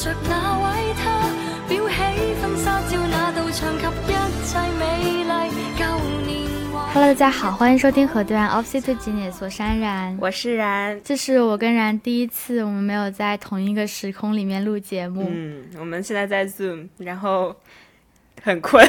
着那位他，裱起婚纱照那道墙及一切美丽旧年华。Hello，大家好，欢迎收听河对岸 Opposite 几点所山然。我是然，这是我跟然第一次，我们没有在同一个时空里面录节目。嗯，我们现在在 Zoom，然后很困，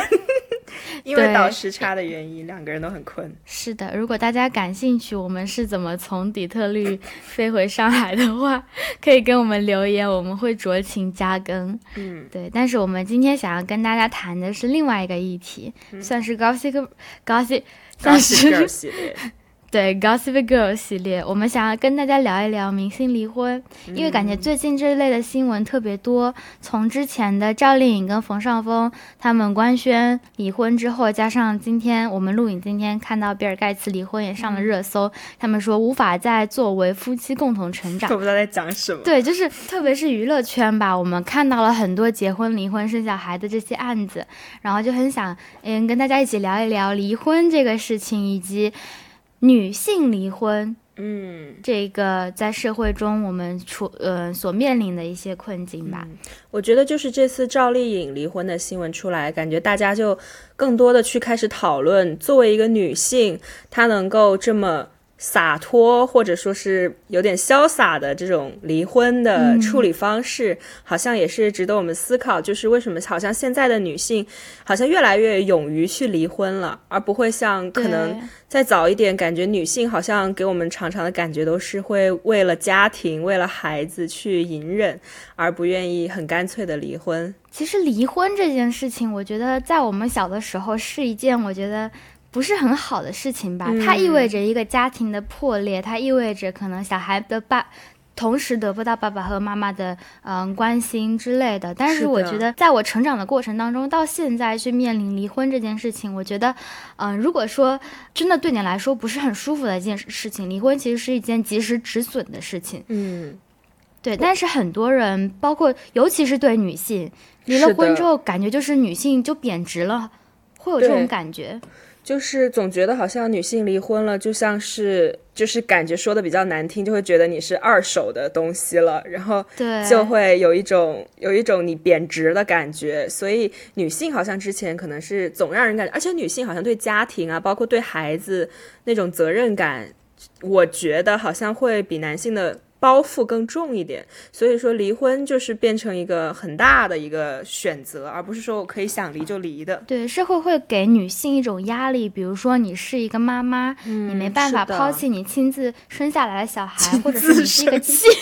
因为倒时差的原因，两个人都很困。是的，如果大家感兴趣，我们是怎么从底特律飞回上海的话，可以跟我们留言，我们会酌情加更。嗯，对，但是我们今天想要跟大家谈的是另外一个议题，算是 Gossip Gossip，算是系列，对 Gossip Girl 系列，我们想要跟大家聊一聊明星离婚，因为感觉最近这一类的新闻特别多。从之前的赵丽颖跟冯绍峰他们官宣离婚之后，加上今天我们录影今天看到比尔盖茨离婚也上了热搜，他们说无法再作为夫妻共同成长 都。不知道在讲什么。对，就是特别是娱乐圈吧，我们看到了很多结婚、离婚、生小孩的这些案子，然后就很想嗯跟大家一起聊一聊离婚这个事情，以及女性离婚嗯，这个在社会中我们处呃所面临的一些困境吧。我觉得就是这次赵丽颖离婚的新闻出来，感觉大家就更多的去开始讨论，作为一个女性，她能够这么。洒脱，或者说是有点潇洒的这种离婚的处理方式，好像也是值得我们思考。就是为什么好像现在的女性好像越来越勇于去离婚了，而不会像可能再早一点，感觉女性好像给我们常常的感觉都是会为了家庭、为了孩子去隐忍，而不愿意很干脆的离婚。其实离婚这件事情，我觉得在我们小的时候是一件我觉得不是很好的事情吧。它意味着一个家庭的破裂，它意味着可能小孩的爸。同时得不到爸爸和妈妈的嗯关心之类的，但是我觉得在我成长的过程当中，到现在去面临离婚这件事情，我觉得，嗯、如果说真的对你来说不是很舒服的一件事情，离婚其实是一件及时止损的事情。嗯，对，但是很多人，包括尤其是对女性，离了婚之后，感觉就是女性就贬值了，会有这种感觉。就是总觉得好像女性离婚了，就像是就是感觉说的比较难听，就会觉得你是二手的东西了，然后对，就会有一种有一种你贬值的感觉，所以女性好像之前可能是总让人感觉，而且女性好像对家庭啊，包括对孩子那种责任感，我觉得好像会比男性的包袱更重一点，所以说离婚就是变成一个很大的一个选择，而不是说我可以想离就离的。对社会会给女性一种压力，比如说你是一个妈妈，你没办法抛弃你亲自生下来的小孩，或者你是一个生妻，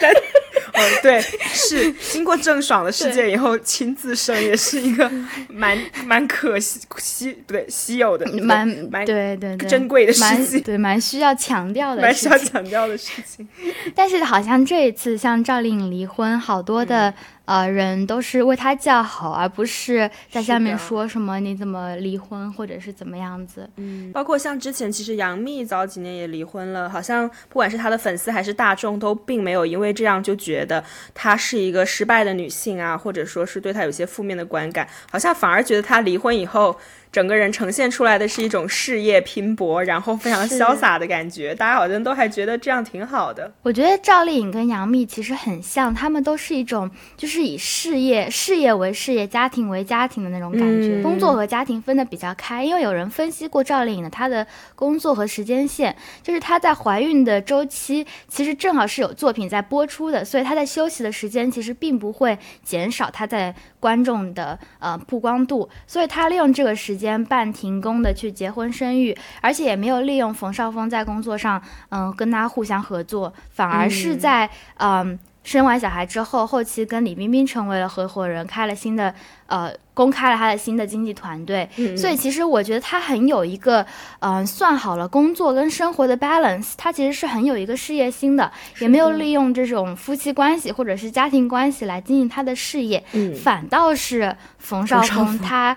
嗯，对，是经过郑爽的事件以后，亲自生也是一个蛮 蛮可惜稀不对稀有的蛮蛮对对对珍贵的事蛮情对蛮需要强调的蛮需要。强调的事情。但是好像这一次像赵丽颖离婚，好多的、嗯呃人都是为他叫好，而不是在下面说什么你怎么离婚或者是怎么样子。嗯包括像之前，其实杨幂早几年也离婚了，好像不管是她的粉丝还是大众，都并没有因为这样就觉得她是一个失败的女性啊，或者说是对她有些负面的观感，好像反而觉得她离婚以后。整个人呈现出来的是一种事业拼搏，然后非常潇洒的感觉，大家好像都还觉得这样挺好的。我觉得赵丽颖跟杨幂其实很像，她们都是一种就是以事业事业为事业，家庭为家庭的那种感觉，嗯工作和家庭分得比较开。因为有人分析过赵丽颖的她的工作和时间线，就是她在怀孕的周期，其实正好是有作品在播出的，所以她在休息的时间其实并不会减少她在观众的呃曝光度，所以她利用这个时间半停工的去结婚生育，而且也没有利用冯绍峰在工作上嗯、跟他互相合作，反而是在嗯。生完小孩之后，后期跟李冰冰成为了合伙人，开了新的呃，公开了他的新的经纪团队。所以其实我觉得他很有一个嗯、呃算好了工作跟生活的 balance，他其实是很有一个事业心的，也没有利用这种夫妻关系或者是家庭关系来经营他的事业，嗯。反倒是冯绍峰峰。他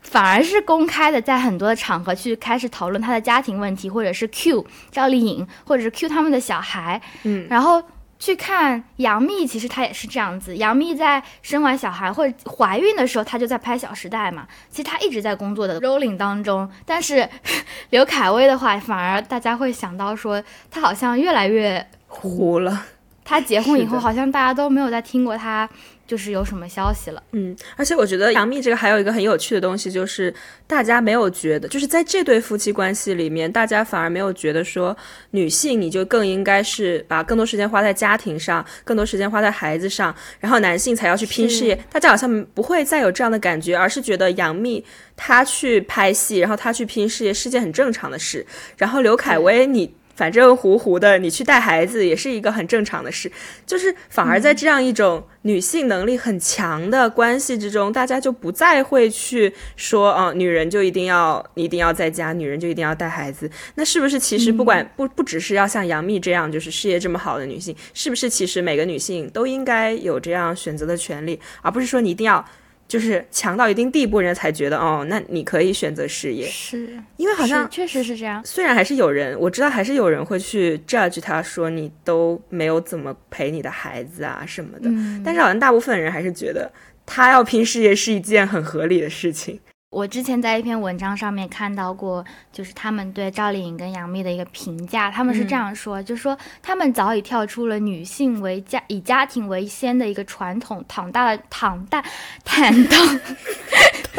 反而是公开的在很多的场合去开始讨论他的家庭问题，或者是 Q 赵丽颖，或者是 Q 他们的小孩，嗯，然后。去看杨幂，其实她也是这样子。杨幂在生完小孩或者怀孕的时候，她就在拍《小时代》嘛。其实她一直在工作的 rolling 当中，但是 刘恺威的话，反而大家会想到说，她好像越来越糊了。他结婚以后，好像大家都没有再听过他就是有什么消息了。嗯，而且我觉得杨幂这个还有一个很有趣的东西，就是大家没有觉得，就是在这对夫妻关系里面，大家反而没有觉得说女性你就更应该是把更多时间花在家庭上，更多时间花在孩子上，然后男性才要去拼事业。大家好像不会再有这样的感觉，而是觉得杨幂她去拍戏，然后她去拼事业是件很正常的事。然后刘恺威你。反正糊糊的，你去带孩子也是一个很正常的事，就是反而在这样一种女性能力很强的关系之中，大家就不再会去说，哦、女人就一定要一定要在家，女人就一定要带孩子。那是不是其实不管、不不只是要像杨幂这样就是事业这么好的女性，是不是其实每个女性都应该有这样选择的权利，而不是说你一定要就是强到一定地步，人家才觉得哦，那你可以选择事业，是，因为好像确实是这样。虽然还是有人，我知道还是有人会去 judge 他说你都没有怎么陪你的孩子啊什么的，嗯但是好像大部分人还是觉得他要拼事业是一件很合理的事情。我之前在一篇文章上面看到过，就是他们对赵丽颖跟杨幂的一个评价，他们是这样说，就说他们早已跳出了女性为家以家庭为先的一个传统，躺大的躺大坦荡，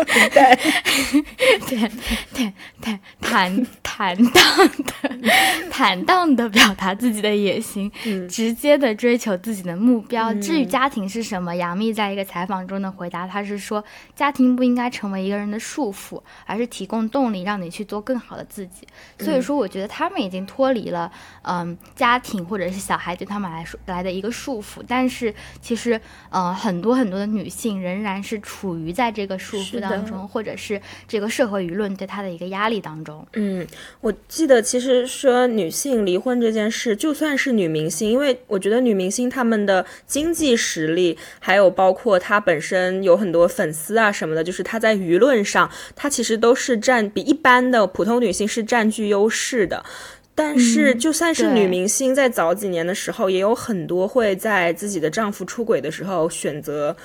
对对对对坦坦荡的坦荡的表达自己的野心，直接的追求自己的目标。至于家庭是什么，杨幂在一个采访中的回答，她是说，家庭不应该成为一个人的束缚，而是提供动力，让你去做更好的自己。所以说，我觉得他们已经脱离了，嗯，家庭或者是小孩对他们来说来的一个束缚。但是其实，呃，很多很多的女性仍然是处于在这个束是的缚当中，或者是这个社会舆论对她的一个压力当中。嗯，我记得其实说女性离婚这件事，就算是女明星，因为我觉得女明星她们的经济实力，还有包括她本身有很多粉丝啊什么的，就是她在舆论上，她其实都是占比一般的普通女性是占据优势的。但是，嗯就算是女明星，在早几年的时候，也有很多会在自己的丈夫出轨的时候选择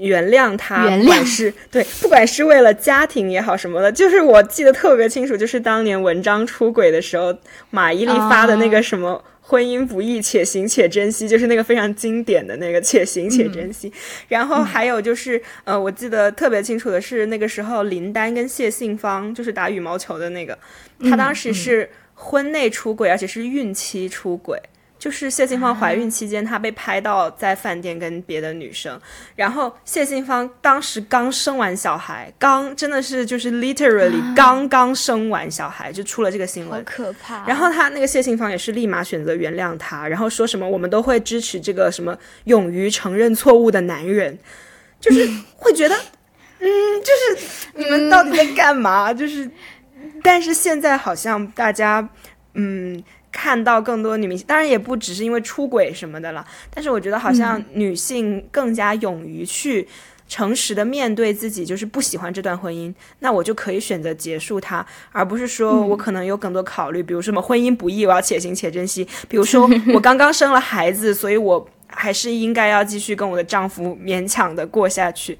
原谅他，原谅是对，不管是为了家庭也好什么的，就是我记得特别清楚，就是当年文章出轨的时候，马伊琍发的那个什么。婚姻不易，且行且珍惜，就是那个非常经典的那个“且行且珍惜”然后还有就是，呃，我记得特别清楚的是，那个时候林丹跟谢杏芳，就是打羽毛球的那个，他当时是婚内出轨，而且是孕期出轨。就是谢杏芳怀孕期间，她被拍到在饭店跟别的女生，然后谢杏芳当时刚生完小孩，刚真的是就是 literally 刚刚生完小孩就出了这个新好闻，可怕！然后他那个谢杏芳也是立马选择原谅他，然后说什么我们都会支持这个什么勇于承认错误的男人，就是 会觉得，嗯，就是你们到底在干嘛？就是，但是现在好像大家，嗯。看到更多女明星，当然也不只是因为出轨什么的了，但是我觉得好像女性更加勇于去诚实的面对自己，就是不喜欢这段婚姻，那我就可以选择结束它，而不是说我可能有更多考虑，比如什么婚姻不易，我要且行且珍惜；比如说我刚刚生了孩子，所以我还是应该要继续跟我的丈夫勉强的过下去。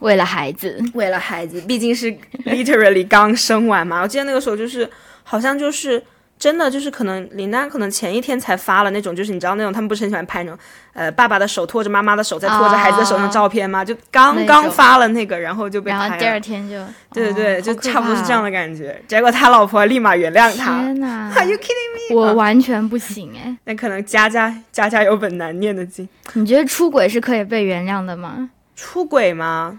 为了孩子，为了孩子，毕竟是 literally 刚生完嘛。我记得那个时候就是，好像就是真的就是可能林丹可能前一天才发了那种，就是你知道那种他们不是很喜欢拍那种，呃，爸爸的手托着妈妈的手，在托着孩子的手那种照片吗？就刚刚发了那个，然后就被拍了。然后第二天就，对对对，哦就差不多是这样。的感觉。结果他老婆立马原谅他。天 哪 Are you kidding me？我完全不行哎！那可能家家家家有本难念的经。你觉得出轨是可以被原谅的吗？出轨吗？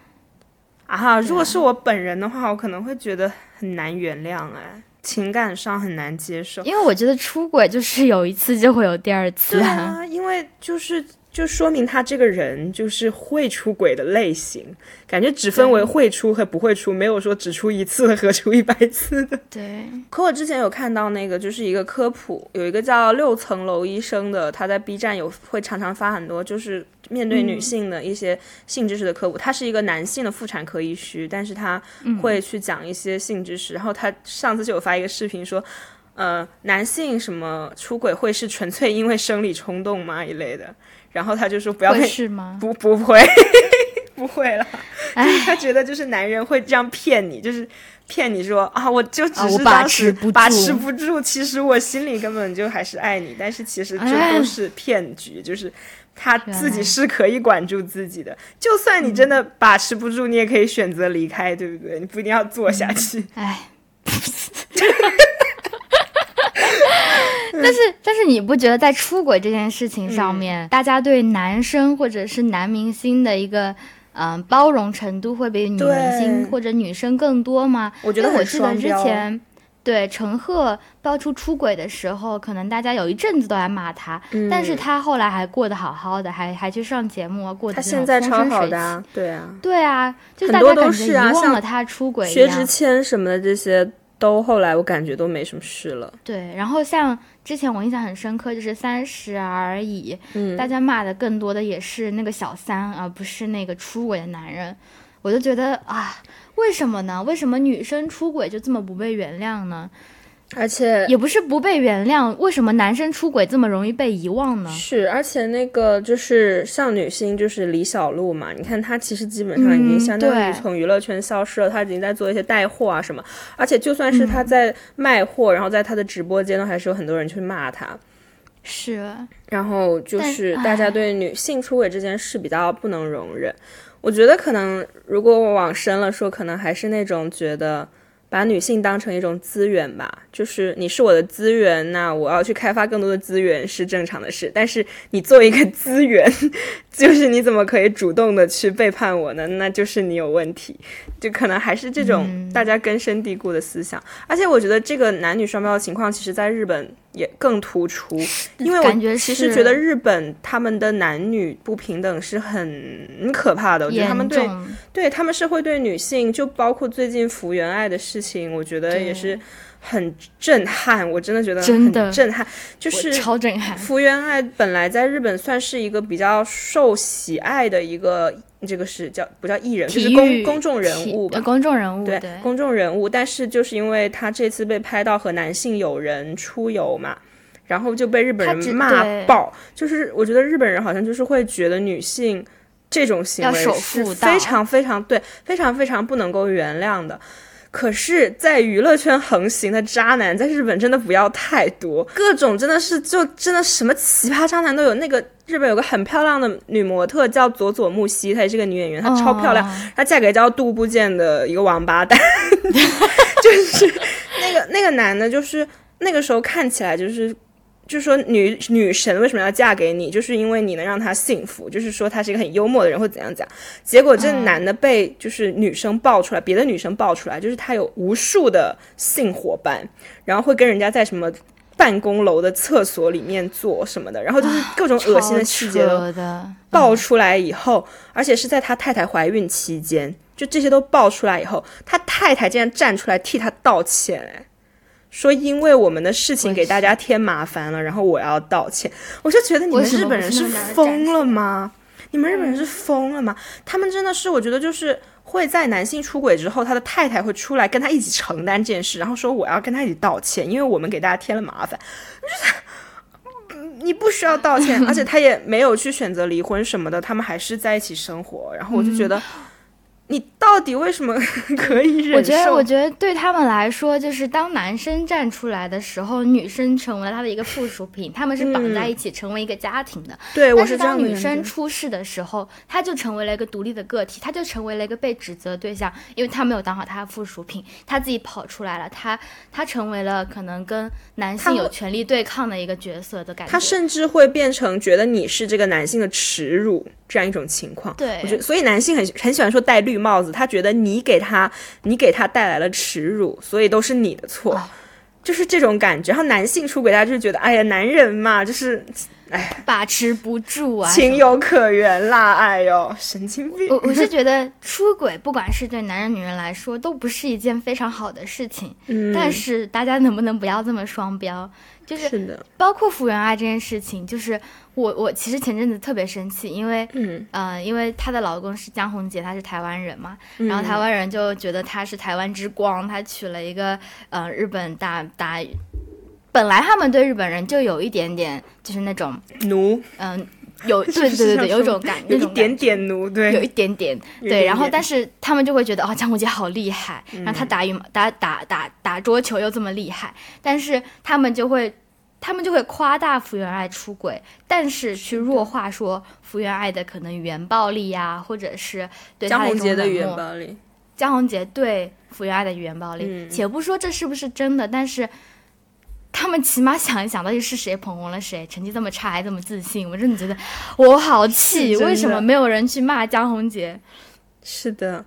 啊，如果是我本人的话，我可能会觉得很难原谅，哎，情感上很难接受。因为我觉得出轨就是有一次就会有第二次对啊，因为就是就说明他这个人就是会出轨的类型，感觉只分为会出和不会出，没有说只出一次和出一百次的。对，可我之前有看到那个，就是一个科普，有一个叫六层楼医生的，他在 B 站有会常常发很多，就是面对女性的一些性知识的科普。他是一个男性的妇产科医师，但是他会去讲一些性知识。然后他上次就有发一个视频说，呃，男性什么出轨会是纯粹因为生理冲动吗一类的。然然后他就说不要会跟是吗？不 不会 不会了，就是他觉得就是男人会这样骗你，就是骗你说啊，我就只是当时持不住把持不住，其实我心里根本就还是爱你，但是其实这哎都是骗局，就是他自己是可以管住自己的，就算你真的把持不住，你也可以选择离开，对不对？你不一定要做下去。哎，但是但是你不觉得在出轨这件事情嗯上面，大家对男生或者是男明星的一个嗯、包容程度会比女明星或者女生更多吗？我觉得我记得之前。对陈赫爆出出轨的时候，可能大家有一阵子都在骂他，但是他后来还过得好好的，还还去上节目啊，过得他现在超好的啊，对啊，对啊，就大家感觉是啊像遗忘了他出轨。薛之谦什么的这些都后来我感觉都没什么事了。对，然后像之前我印象很深刻，就是《三十而已》，嗯大家骂的更多的也是那个小三，而不是那个出轨的男人。我就觉得啊，为什么呢？为什么女生出轨就这么不被原谅呢？而且也不是不被原谅，为什么男生出轨这么容易被遗忘呢？是，而且那个就是像女星，就是李小璐嘛，你看她其实基本上已经嗯相当于从娱乐圈消失了，她已经在做一些带货啊什么，而且就算是嗯她在卖货，然后在她的直播间都还是有很多人去骂她。是，然后就是大家对女性出轨这件事比较不能容忍。我觉得可能如果我往深了说，可能还是那种觉得把女性当成一种资源吧，就是你是我的资源，那我要去开发更多的资源是正常的事。但是你作为一个 资源，就是你怎么可以主动的去背叛我呢？那就是你有问题。就可能还是这种嗯大家根深蒂固的思想。而且我觉得这个男女双标的情况，其实在日本也更突出。因为我其实觉得日本他们的男女不平等是很可怕的，我觉得他们对对他们是会对女性，就包括最近福原爱的事情，我觉得也是很震撼，我真的觉得真的很震撼，就是超震撼。福原爱本来在日本算是一个比较受喜爱的一个，这个是叫不叫艺人，就是公公众人物吧呃。公众人物对对公众人物，但是就是因为他这次被拍到和男性友人出游嘛，然后就被日本人骂爆。就是我觉得日本人好像就是会觉得女性这种行为是非常非常对，非常非常不能够原谅的。可是，在娱乐圈横行的渣男，在日本真的不要太多，各种真的是就真的什么奇葩渣男都有。那个日本有个很漂亮的女模特叫佐佐木希，她也是个女演员，她超漂亮。哦她嫁给叫杜部建的一个王八蛋，就是那个那个男的，就是那个时候看起来就是。就是说女女神为什么要嫁给你？就是因为你能让她幸福，就是说她是一个很幽默的人，或怎样讲。结果这男的被就是女生爆出来，别的女生爆出来，就是他有无数的性伙伴，然后会跟人家在什么办公楼的厕所里面做什么的，然后就是各种恶心的细节都爆出来以后，而且是在他太太怀孕期间，就这些都爆出来以后，他太太竟然站出来替他道歉，哎，说因为我们的事情给大家添麻烦了，然后我要道歉。我就觉得你们日本人是疯了吗？你们日本人是疯了吗？他们真的是，我觉得就是会在男性出轨之后，他的太太会出来跟他一起承担这件事，然后说我要跟他一起道歉，因为我们给大家添了麻烦。你不需要道歉，而且他也没有去选择离婚什么的，他们还是在一起生活。然后我就觉得，你到底为什么 可以忍受？我觉得，我觉得对他们来说，就是当男生站出来的时候，女生成为了他的一个附属品，他们是绑在一起成为一个家庭的。对我但是这样女生出事的时候，她就成为了一个独立的个体，她就成为了一个被指责对象，因为她没有当好她的附属品，她自己跑出来了，她她成为了可能跟男性有权利对抗的一个角色的感觉。他甚至会变成觉得你是这个男性的耻辱这样一种情况。对我觉得，所以男性很很喜欢说戴绿帽子，他觉得你给他你给他带来了耻辱，所以都是你的错。哦就是这种感觉，然后男性出轨，大家就是觉得，哎呀，男人嘛，就是哎把持不住啊，情有可原啦，哎呦，神经病。我我是觉得出轨，不管是对男人女人来说，都不是一件非常好的事情。嗯，但是大家能不能不要这么双标？就是包括福原爱这件事情，就是我我其实前阵子特别生气，因为嗯，呃，因为她的老公是江宏杰，他是台湾人嘛，嗯然后台湾人就觉得他是台湾之光，他娶了一个呃日本大大，本来他们对日本人就有一点点就是那种奴，嗯、有 对对对对，有一种感，有一点点奴，对，有一点点对，然后但是他们就会觉得哦，江宏杰好厉害，然后他打羽毛打打打打桌球又这么厉害，但是他们就会他们就会夸大福原爱出轨，但是去弱化说福原爱的可能语言暴力呀、或者是对江他宏杰的语言暴力，江宏杰对福原爱的语言暴力，嗯。且不说这是不是真的，但是他们起码想一想，到底是谁捧红了谁，成绩这么差还这么自信，我真的觉得我好气，为什么没有人去骂江宏杰？是的，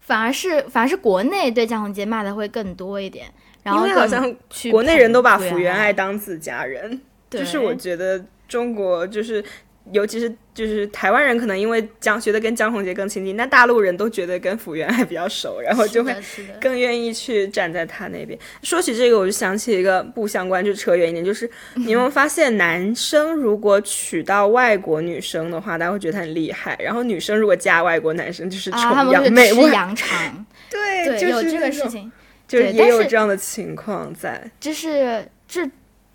反而是反而是国内对江宏杰骂的会更多一点，然后因为好像国内人都把捧福原爱爱，当自家人，就是我觉得中国就是。尤其是就是台湾人，可能因为江觉得跟江宏杰更亲近，那大陆人都觉得跟福原爱比较熟，然后就会更愿意去站在他那边。说起这个，我就想起一个不相关，就扯远一点，就是 你有没有发现，男生如果娶到外国女生的话，大家会觉得他很厉害；然后女生如果嫁外国男生，就是崇洋媚外。吃羊肠，对，对，就是有这个，事情。就是也有这样的情况在。就是这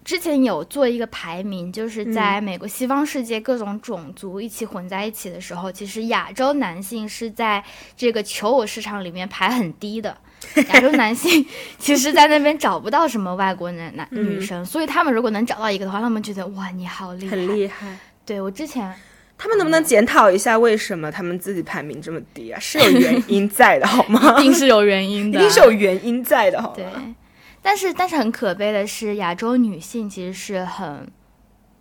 之前有做一个排名，就是嗯在美国西方世界各种种族一起混在一起的时候，其实亚洲男性是在这个求偶市场里面排很低的。亚洲男性 其实，在那边找不到什么外国男男女生，所以他们如果能找到一个的话，他们觉得哇，你好厉害，很厉害。对我之前他们能不能检讨一下，为什么他们自己排名这么低啊？是有原因在的，好吗？一定是有原因的，一定是有原因在的，好对吗？，但是但是很可悲的是，亚洲女性其实是很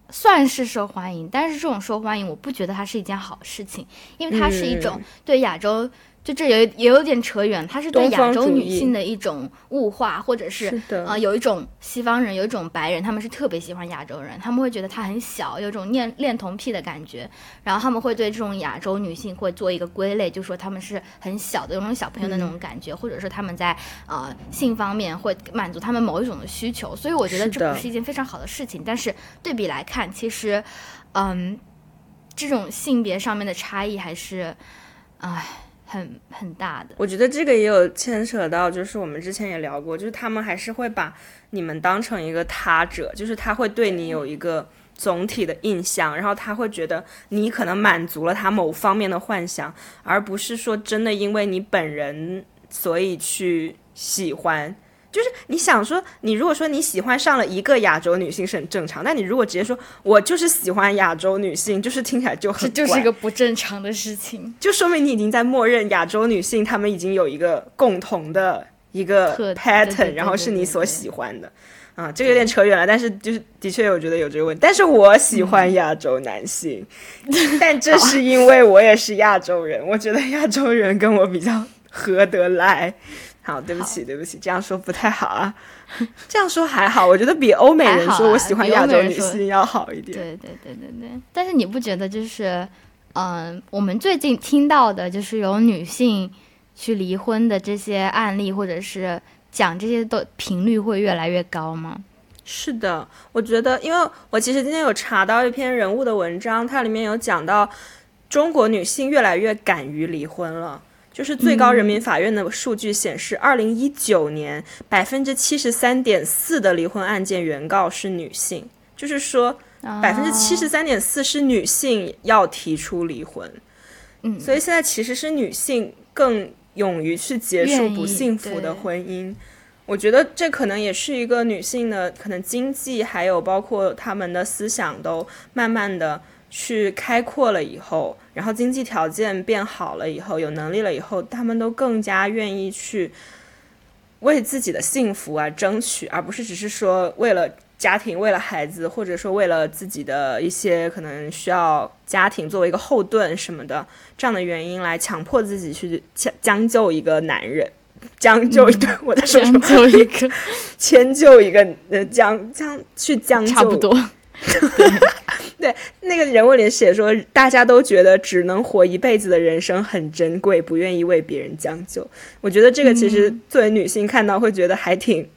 算是受欢迎，但是这种受欢迎，我不觉得它是一件好事情，因为它是一种嗯对亚洲。就这有也有点扯远，它是对亚洲女性的一种物化，或者是啊呃，有一种西方人，有一种白人，他们是特别喜欢亚洲人，他们会觉得她很小，有种恋恋童癖的感觉，然后他们会对这种亚洲女性会做一个归类，就说他们是很小的，有那种小朋友的那嗯种感觉，或者说他们在呃性方面会满足他们某一种的需求，所以我觉得这不是一件非常好的事情。但是对比来看，其实，嗯，这种性别上面的差异还是，唉，很很大的。我觉得这个也有牵扯到，就是我们之前也聊过，就是他们还是会把你们当成一个他者，就是他会对你有一个总体的印象，然后他会觉得你可能满足了他某方面的幻想，而不是说真的因为你本人所以去喜欢。就是你想说，你如果说你喜欢上了一个亚洲女性是很正常，但你如果直接说我就是喜欢亚洲女性，就是听起来就很这就是一个不正常的事情，就说明你已经在默认亚洲女性她们已经有一个共同的一个 pattern，然后是你所喜欢的。啊，这个有点扯远了，但是就是的确我觉得有这个问题。但是我喜欢亚洲男性，但这是因为我也是亚洲人，我觉得亚洲人跟我比较合得来。好，对不起，对不起，这样说不太好啊。这样说还好，我觉得比欧美人说我喜欢亚洲女性要好一点。对对对对对。但是你不觉得就是，嗯、我们最近听到的就是有女性去离婚的这些案例，或者是讲这些的频率会越来越高吗？是的，我觉得，因为我其实今天有查到一篇人物的文章，它里面有讲到中国女性越来越敢于离婚了。就是最高人民法院的数据显示，二零一九年百分之七十三点四的离婚案件原告是女性，就是说百分之七十三点四是女性要提出离婚。嗯。所以现在其实是女性更勇于去结束不幸福的婚姻。我觉得这可能也是一个女性的可能经济，还有包括她们的思想都慢慢的去开阔了以后，然后经济条件变好了以后，有能力了以后，他们都更加愿意去为自己的幸福啊争取，而不是只是说为了家庭、为了孩子，或者说为了自己的一些可能需要家庭作为一个后盾什么的这样的原因来强迫自己去将将就一个男人。将就一个，我在说什么？将就一个，迁就一个，呃，将将去将就，差不多。那个人物里写说，大家都觉得只能活一辈子的人生很珍贵，不愿意为别人将就。我觉得这个其实作为女性看到会觉得还挺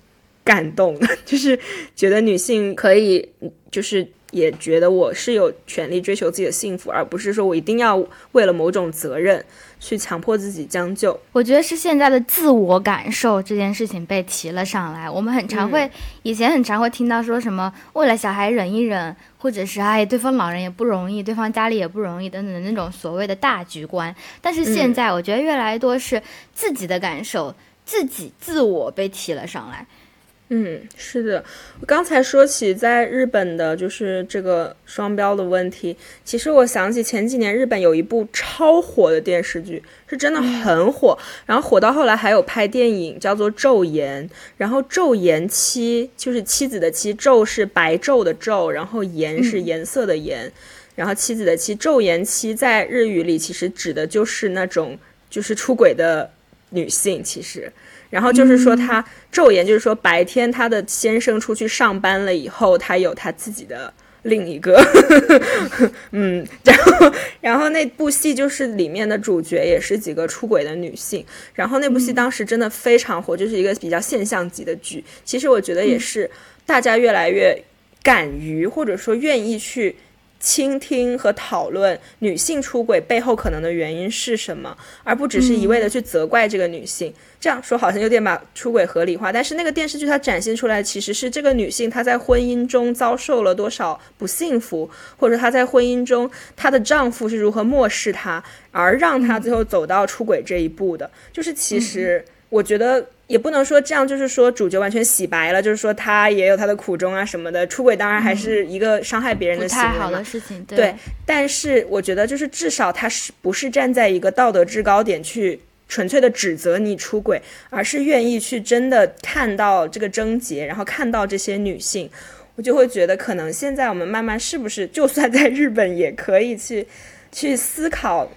感动的，就是觉得女性可以就是也觉得我是有权利追求自己的幸福，而不是说我一定要为了某种责任去强迫自己将就。我觉得是现在的自我感受这件事情被提了上来。我们很常会，以前很常会听到说什么为了小孩忍一忍，或者是哎对方老人也不容易，对方家里也不容易等等的那种所谓的大局观。但是现在我觉得越来越多是自己的感受，自己自我被提了上来。嗯，是的。我刚才说起在日本的就是这个双标的问题，其实我想起前几年日本有一部超火的电视剧，是真的很火，然后火到后来还有拍电影叫做《昼颜》，然后昼颜妻就是妻子的妻，昼是白昼的昼，然后颜是颜色的颜，然后妻子的妻，昼颜妻在日语里其实指的就是那种就是出轨的女性，其实。然后就是说，他昼颜就是说白天他的先生出去上班了以后，他有他自己的另一个，嗯，然后然后那部戏就是里面的主角也是几个出轨的女性，然后那部戏当时真的非常火，就是一个比较现象级的剧。其实我觉得也是大家越来越敢于或者说愿意去。倾听和讨论女性出轨背后可能的原因是什么，而不只是一味的去责怪这个女性。这样说好像有点把出轨合理化，但是那个电视剧它展现出来其实是这个女性她在婚姻中遭受了多少不幸福，或者她在婚姻中她的丈夫是如何漠视她，而让她最后走到出轨这一步的。就是其实我觉得。也不能说这样，就是说主角完全洗白了，就是说他也有他的苦衷啊什么的。出轨当然还是一个伤害别人的行为好的事情，对。但是我觉得，就是至少他是不是站在一个道德制高点去纯粹的指责你出轨，而是愿意去真的看到这个症结，然后看到这些女性，我就会觉得，可能现在我们慢慢是不是，就算在日本也可以去去思考，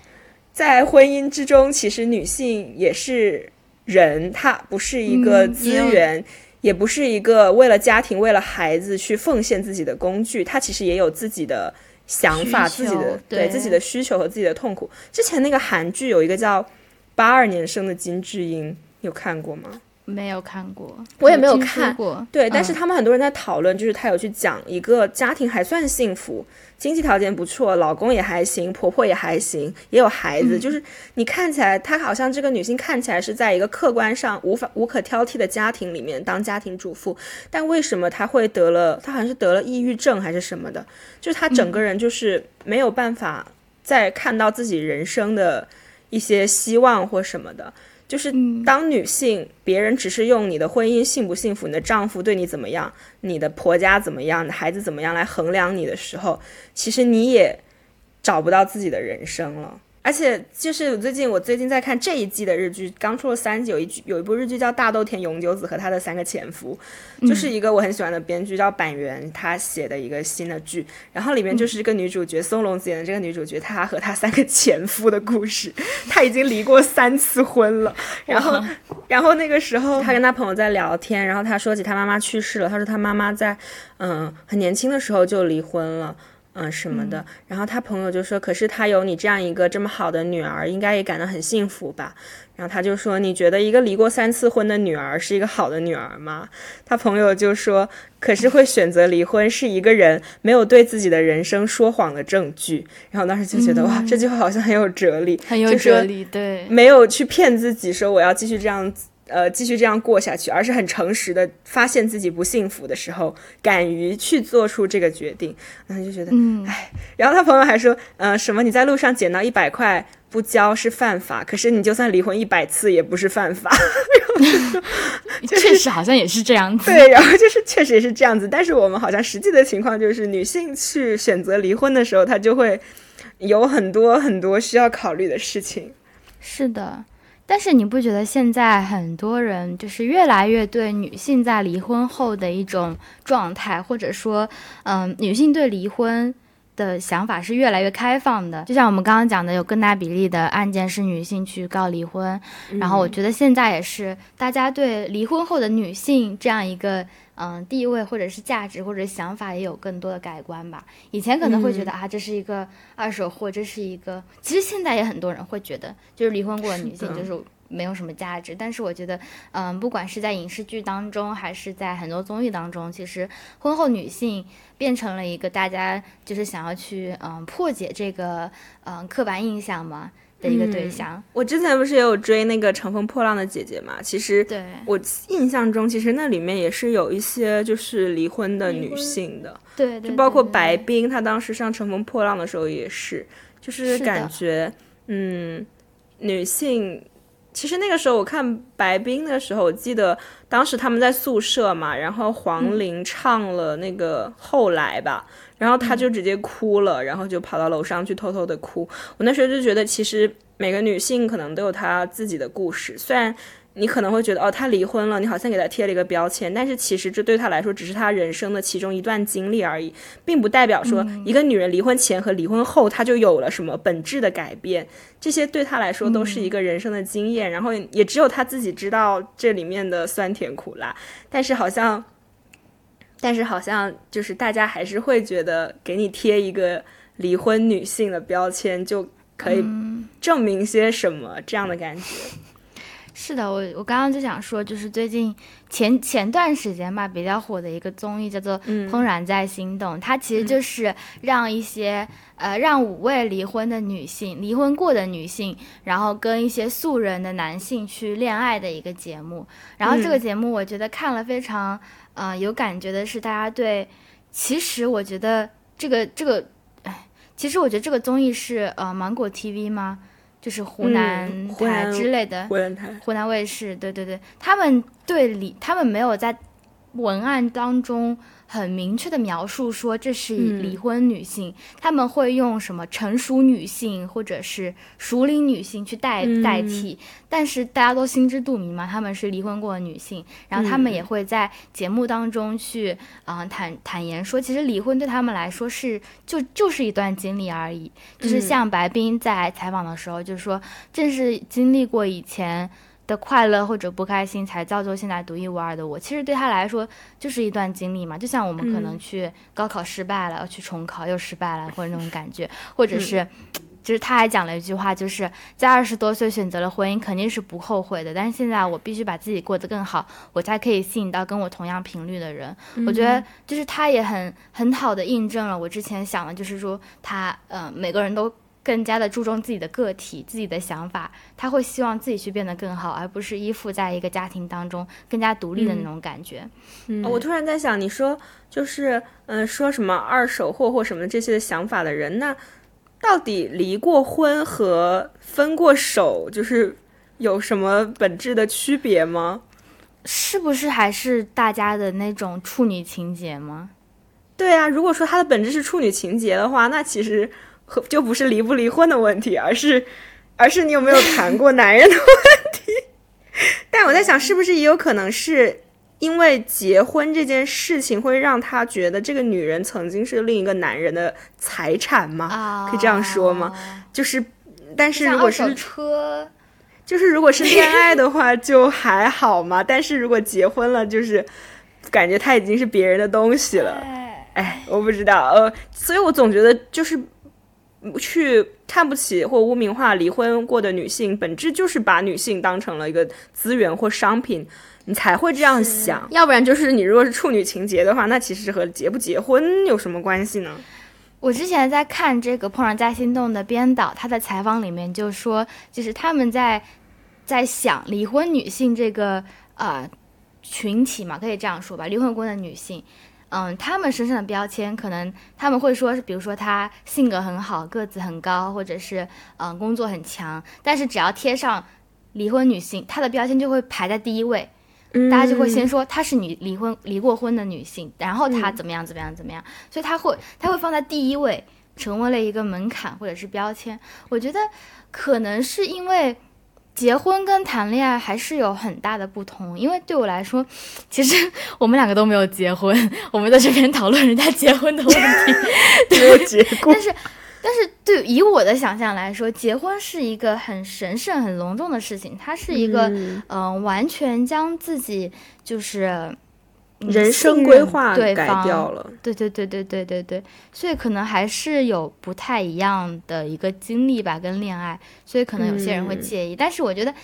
在婚姻之中，其实女性也是。人他不是一个资源，也不是一个为了家庭、为了孩子去奉献自己的工具。他其实也有自己的想法、自己的对自己的需求和自己的痛苦。之前那个韩剧有一个叫《八二年生的金智英》，有看过吗？没有看过，我也没有看过。对，但是他们很多人在讨论，就是他有去讲一个家庭还算幸福。经济条件不错，老公也还行，婆婆也还行，也有孩子。就是你看起来，她好像这个女性看起来是在一个客观上无法无可挑剔的家庭里面当家庭主妇，但为什么她会得了？她好像是得了抑郁症还是什么的？就是她整个人就是没有办法再看到自己人生的一些希望或什么的。就是当女性，别人只是用你的婚姻幸不幸福、你的丈夫对你怎么样、你的婆家怎么样、你的孩子怎么样来衡量你的时候，其实你也找不到自己的人生了。而且就是最近，我最近在看这一季的日剧，刚出了三季，有一剧有一部日剧叫《大豆田永久子和他的三个前夫》，就是一个我很喜欢的编剧叫板垣他写的一个新的剧，然后里面就是这个女主角松隆子演的这个女主角，她和她三个前夫的故事，她已经离过三次婚了，然后然后那个时候她跟她朋友在聊天，然后她说起她妈妈去世了，她说她妈妈在嗯很年轻的时候就离婚了。嗯，什么的，然后他朋友就说：“可是他有你这样一个这么好的女儿，应该也感到很幸福吧？”然后他就说：“你觉得一个离过三次婚的女儿是一个好的女儿吗？”他朋友就说：“可是会选择离婚是一个人没有对自己的人生说谎的证据。”然后当时就觉得哇，这句话好像很有哲理，很有哲理，对，没有去骗自己说我要继续这样。呃，继续这样过下去，而是很诚实的发现自己不幸福的时候，敢于去做出这个决定，然后就觉得，嗯，哎，然后他朋友还说，呃，什么你在路上捡到一百块不交是犯法，可是你就算离婚一百次也不是犯法，确实好像也是这样子，对，然后就是确实也是这样子，但是我们好像实际的情况就是，女性去选择离婚的时候，她就会有很多很多需要考虑的事情，是的。但是你不觉得现在很多人就是越来越对女性在离婚后的一种状态，或者说，嗯，女性对离婚的想法是越来越开放的？就像我们刚刚讲的，有更大比例的案件是女性去告离婚，然后我觉得现在也是大家对离婚后的女性这样一个。嗯，地位或者是价值或者想法也有更多的改观吧。以前可能会觉得啊，这是一个二手货，这是一个。其实现在也很多人会觉得，就是离婚过的女性就是没有什么价值。但是我觉得，嗯，不管是在影视剧当中，还是在很多综艺当中，其实婚后女性变成了一个大家就是想要去嗯破解这个嗯刻板印象嘛的一个对象。我之前不是也有追那个《乘风破浪的姐姐》嘛？其实对我印象中，其实那里面也是有一些就是离婚的女性的，对，对就包括白冰，她当时上《乘风破浪》的时候也是，就是感觉嗯，女性。其实那个时候我看白冰的时候，我记得当时他们在宿舍嘛，然后黄龄唱了那个《后来》吧，然后她就直接哭了，然后就跑到楼上去偷偷的哭。我那时候就觉得，其实每个女性可能都有她自己的故事，虽然你可能会觉得哦，她离婚了，你好像给她贴了一个标签，但是其实这对她来说只是她人生的其中一段经历而已，并不代表说一个女人离婚前和离婚后她就有了什么本质的改变。这些对她来说都是一个人生的经验，然后也只有她自己知道这里面的酸甜苦辣。但是好像，但是好像就是大家还是会觉得给你贴一个离婚女性的标签就可以证明些什么这样的感觉。是的，我我刚刚就想说，就是最近前前段时间吧，比较火的一个综艺叫做《怦然在心动》，它其实就是让一些呃让五位离婚的女性、离婚过的女性，然后跟一些素人的男性去恋爱的一个节目。然后这个节目我觉得看了非常呃有感觉的是，大家对，其实我觉得这个这个，哎，其实我觉得这个综艺是呃芒果 TV 吗？就是湖南台之类的，湖南台，湖南卫视，对对对，他们对里，他们没有在文案当中很明确的描述说这是嗯。离婚女性，他们会用什么成熟女性或者是熟龄女性去代嗯。代替，但是大家都心知肚明嘛，他们是离婚过的女性，然后他们也会在节目当中去啊、呃坦坦言说，其实离婚对他们来说是就就是一段经历而已，就是像白冰在采访的时候就说，正是经历过以前。的快乐或者不开心，才造就现在独一无二的我。其实对他来说，就是一段经历嘛。就像我们可能去高考失败了，要去重考又失败了，或者那种感觉，或者是，就是他还讲了一句话，就是在二十多岁选择了婚姻，肯定是不后悔的。但是现在我必须把自己过得更好，我才可以吸引到跟我同样频率的人。我觉得就是他也很很好的印证了我之前想的，就是说他呃每个人都。更加的注重自己的个体、自己的想法，他会希望自己去变得更好，而不是依附在一个家庭当中更加独立的那种感觉。哦我突然在想，你说就是嗯、呃说什么二手货或什么这些的想法的人，那到底离过婚和分过手就是有什么本质的区别吗？是不是还是大家的那种处女情节吗？对啊，如果说它的本质是处女情节的话，那其实和就不是离不离婚的问题，而是而是你有没有谈过男人的问题。但我在想，是不是也有可能是因为结婚这件事情会让他觉得这个女人曾经是另一个男人的财产吗？啊，可以这样说吗？就是，但是如果是车，就是如果是恋爱的话就还好嘛，但是如果结婚了，就是感觉他已经是别人的东西了。哎哎，我不知道，呃，所以我总觉得就是去看不起或污名化离婚过的女性，本质就是把女性当成了一个资源或商品，你才会这样想。要不然就是你如果是处女情结的话，那其实和结不结婚有什么关系呢？我之前在看这个《怦然加心动》的编导，他在采访里面就说，就是他们在在想离婚女性这个呃群体嘛，可以这样说吧，离婚过的女性。嗯，他们身上的标签，可能他们会说是，比如说他性格很好，个子很高，或者是嗯工作很强，但是只要贴上离婚女性，她的标签就会排在第一位，大家就会先说她是女离婚离过婚的女性，然后她怎么样怎么样怎么样，所以她会她会放在第一位，成为了一个门槛或者是标签。我觉得可能是因为结婚跟谈恋爱还是有很大的不同，因为对我来说，其实我们两个都没有结婚，我们在这边讨论人家结婚的问题，没有结果但。是。但是对以我的想象来说，结婚是一个很神圣、很隆重的事情，它是一个嗯、呃完全将自己就是、嗯人生规划改掉了。对对对对对对对，所以可能还是有不太一样的一个经历吧，跟恋爱，所以可能有些人会嗯介意。但是我觉得，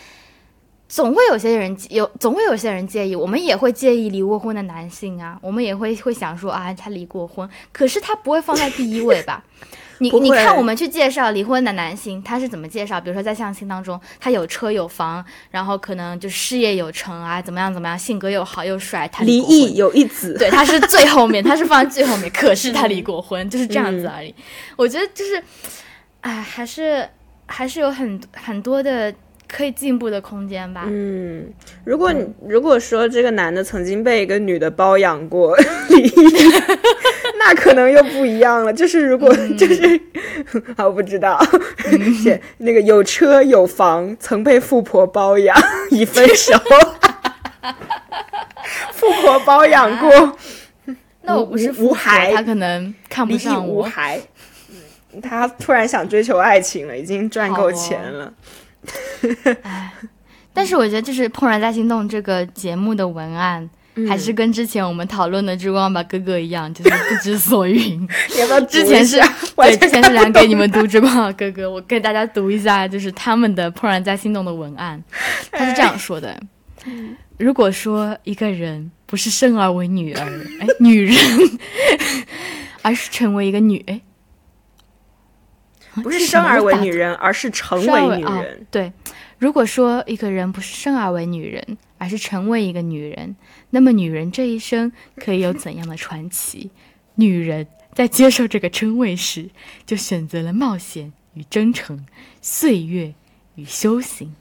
总会有些人有，总会有些人介意，我们也会介意离过婚的男性啊，我们也会会想说啊，他离过婚，可是他不会放在第一位吧？你你看我们去介绍离婚的男性，他是怎么介绍？比如说在相亲当中，他有车有房，然后可能就事业有成啊，怎么样怎么样，性格又好又帅，他离异有一子，对，他是最后面，他是放在最后面，可是他离过婚，就是这样子而已。我觉得就是，哎，还是还是有很很多的可以进步的空间吧。嗯，如果你如果说这个男的曾经被一个女的包养过，离，那可能又不一样了。就是如果、就是，啊，我不知道，写那个有车有房，曾被富婆包养，已分手，富婆包养过，那我不是无孩他可能看不上我。无孩。嗯他突然想追求爱情了，已经赚够好哦 但是我觉得，就是《怦然在心动》这个节目的文案，还是跟之前我们讨论的《追光吧哥哥》一样，就是不知所云。之前是 对，之前是想给你们读《追光吧哥哥》，我给大家读一下，就是他们的《怦然在心动》的文案，他是这样说的：如果说一个人不是生而为女儿，哎，女人，而是成为一个女，哎，不是生而为女人，而是成为女哦人。对，如果说一个人不是生而为女人，而是成为一个女人，那么女人这一生可以有怎样的传奇？女人在接受这个称谓时，就选择了冒险与真诚，岁月与修行。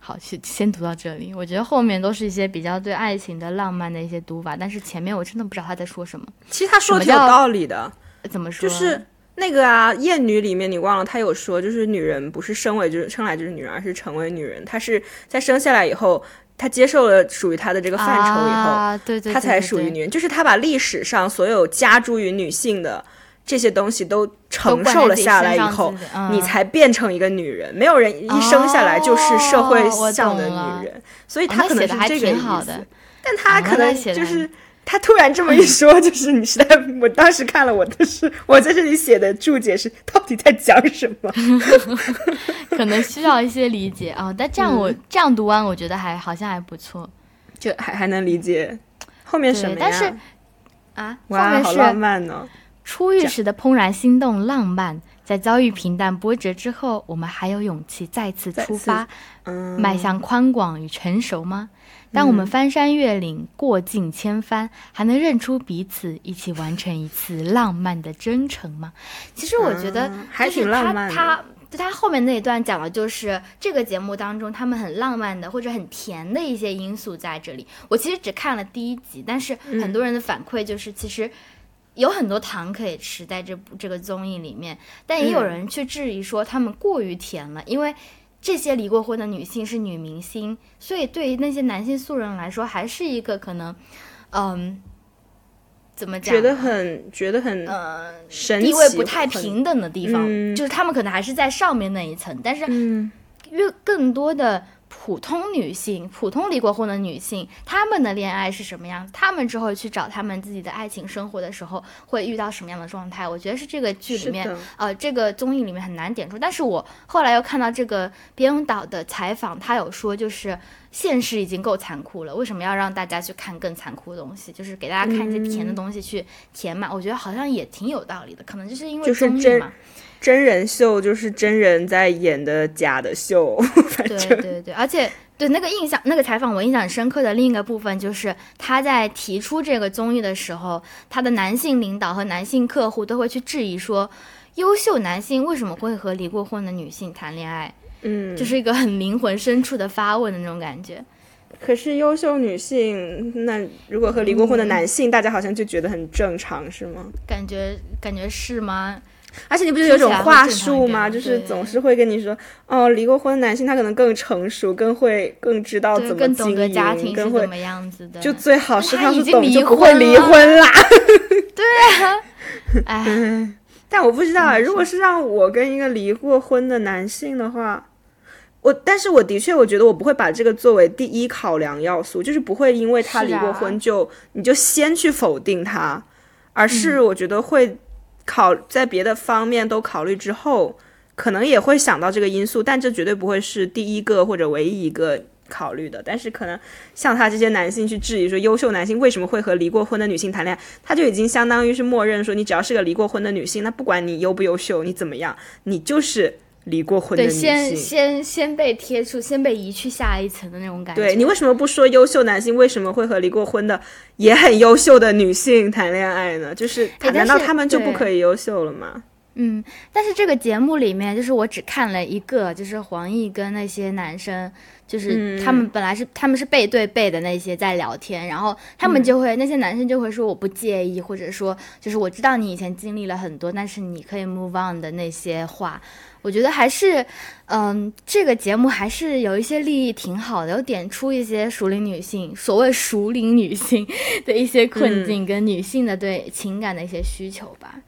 好，先先读到这里。我觉得后面都是一些比较对爱情的浪漫的一些读法，但是前面我真的不知道他在说什么。其实他说的挺有道理的，怎么说？就是那个啊，《艳女》里面你忘了，她有说，就是女人不是生为就是生来就是女人，而是成为女人。她是在生下来以后，她接受了属于她的这个范畴以后，啊、对对对她才属于女人。就是她把历史上所有加诸于女性的这些东西都承受了下来以后，嗯你才变成一个女人。没有人一生下来就是社会上的女人，所以哦她可能是这个意思。但他哦可能就是他突然这么一说，就是你实在，我当时看了我的是，我在这里写的注解是到底在讲什么？可能需要一些理解啊、但这样我、这样读完，我觉得还好像还不错。就还还能理解后面什么呀？但是啊，后哇，面好浪是漫呢、初遇时的怦然心动、浪漫，在遭遇平淡波折之后，我们还有勇气再次再次出发，嗯，迈向宽广与成熟吗？当我们翻山越岭、过尽千帆，还能认出彼此，一起完成一次浪漫的征程吗？其实我觉得啊还是挺浪漫的他他就他后面那一段讲的就是这个节目当中他们很浪漫的或者很甜的一些因素在这里。我其实只看了第一集，但是嗯很多人的反馈就是其实。有很多糖可以吃在这部这个综艺里面，但也有嗯人去质疑说他们过于甜了，因为这些离过婚的女性是女明星，所以对于那些男性素人来说，还是一个可能，嗯，怎么讲？觉得很觉得很呃，地位不太。平等的地方，嗯就是他们可能还是在上面那一层，但是嗯，越更多的普通女性、普通离过婚的女性，她们的恋爱是什么样？她们之后去找她们自己的爱情生活的时候，会遇到什么样的状态？我觉得是这个剧里面呃，这个综艺里面很难点出。但是我后来又看到这个编导的采访，他有说，就是现实已经够残酷了，为什么要让大家去看更残酷的东西？就是给大家看一些甜的东西去填满。我觉得好像也挺有道理的，可能就是因为综艺嘛。真人秀就是真人在演的假的秀，反对正对对，而且对那个印象，那个采访我印象很深刻的另一个部分就是他在提出这个综艺的时候，他的男性领导和男性客户都会去质疑说，优秀男性为什么会和离过婚的女性谈恋爱？嗯，就是一个很灵魂深处的发问的那种感觉。可是优秀女性，那如果和离过婚的男性，大家好像就觉得很正常，是吗？感觉感觉是吗？而且你不是有一种话术吗？就是总是会跟你说，哦，离过婚的男性他可能更成熟，更会更知道，怎么经营，得家庭更会怎么样子的。就最好是他是懂就不会离婚啦。哎，但我不知道啊，如果是让我跟一个离过婚的男性的话，我但是我的确我觉得我不会把这个作为第一考量要素，就是不会因为他离过婚就、你就先去否定他，而嗯是我觉得会考在别的方面都考虑之后，可能也会想到这个因素，但这绝对不会是第一个或者唯一一个考虑的。但是可能像他这些男性去质疑说，优秀男性为什么会和离过婚的女性谈恋爱，他就已经相当于是默认说，你只要是个离过婚的女性，那不管你优不优秀，你怎么样，你就是离过婚的对，女性。先先先被贴出，先被移去下一层的那种感觉。对你为什么不说优秀男性为什么会和离过婚的也很优秀的女性谈恋爱呢？就是但难道他们就不可以优秀了吗？嗯，但是这个节目里面，就是我只看了一个，就是黄奕跟那些男生，就是嗯他们本来是、他们是背对背的那些在聊天，然后他们就会、那些男生就会说我不介意，或者说就是我知道你以前经历了很多，但是你可以 move on 的那些话，我觉得还是，嗯，这个节目还是有一些利益挺好的，有点出一些熟龄女性，所谓熟龄女性 的一些困境，跟女性的对情感的一些需求吧。嗯，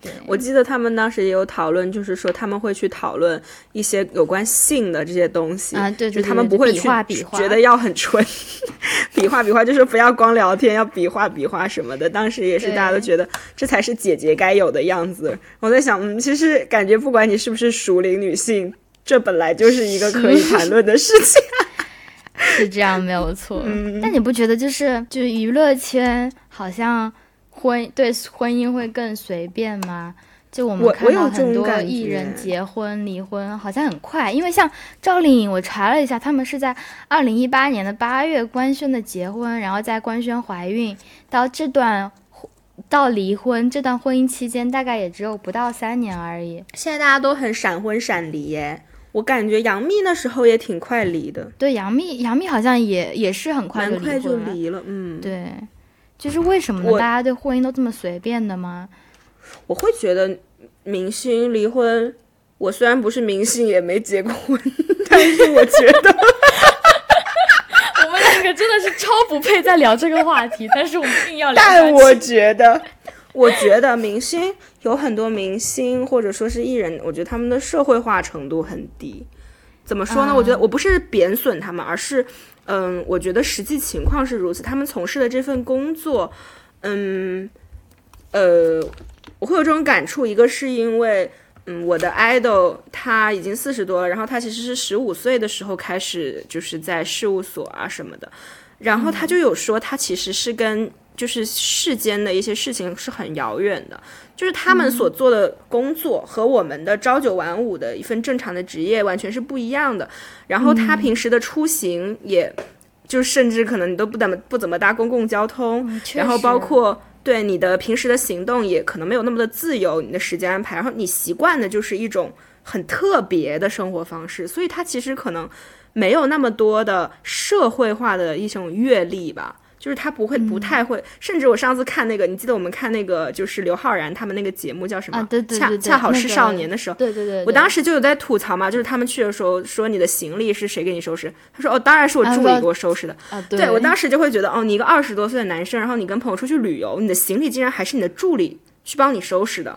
对，我记得他们当时也有讨论，就是说他们会去讨论一些有关性的这些东西啊对对就他们不会去划比划觉得要很纯，比划比划，就是不要光聊天，要比划比划什么的。当时也是大家都觉得这才是姐姐该有的样子。我在想，嗯，其实感觉不管你是不是熟龄女性，这本来就是一个可以谈论的事情。是这样，没有错。嗯但你不觉得就是就是娱乐圈好像婚对婚姻会更随便吗？就我们我看到很多艺人结婚离婚好像很快，因为像赵丽颖，我查了一下，他们是在二零一八年的八月官宣的结婚，然后在官宣怀孕到这段到离婚这段婚姻期间，大概也只有不到三年而已。现在大家都很闪婚闪离耶，我感觉杨幂那时候也挺快离的，对，杨幂，杨幂好像也也是很快就离蛮快就婚了。嗯，对，就是为什么呢？大家对婚姻都这么随便的吗？我会觉得明星离婚，我虽然不是明星，也没结过婚，但是我觉得，我们两个真的是超不配再聊这个话题，但是我们硬要聊但我觉得，我觉得明星有很多明星或者说是艺人，我觉得他们的社会化程度很低。怎么说呢？啊我觉得我不是贬损他们，而是，嗯，我觉得实际情况是如此。他们从事的这份工作，嗯，呃，我会有这种感触。一个是因为，嗯，我的 idol 他已经四十多了，然后他其实是十五岁的时候开始就是在事务所啊什么的，然后他就有说他其实是跟就是世间的一些事情是很遥远的，就是他们所做的工作和我们的朝九晚五的一份正常的职业完全是不一样的。然后他平时的出行也，就甚至可能你都不怎么不怎么搭公共交通，然后包括对你的平时的行动也可能没有那么的自由，你的时间安排，然后你习惯的就是一种很特别的生活方式，所以他其实可能没有那么多的社会化的一种阅历吧。就是他不会，不太会，甚至我上次看那个，你记得我们看那个，就是刘昊然他们那个节目叫什么？啊，对对恰对对，恰好是少年的时候，对对对，我当时就有在吐槽嘛，就是他们去的时候说你的行李是谁给你收拾？他说哦，当然是我助理给我收拾的。啊，对我当时就会觉得哦，你一个二十多岁的男生，然后你跟朋友出去旅游，你的行李竟然还是你的助理去帮你收拾的。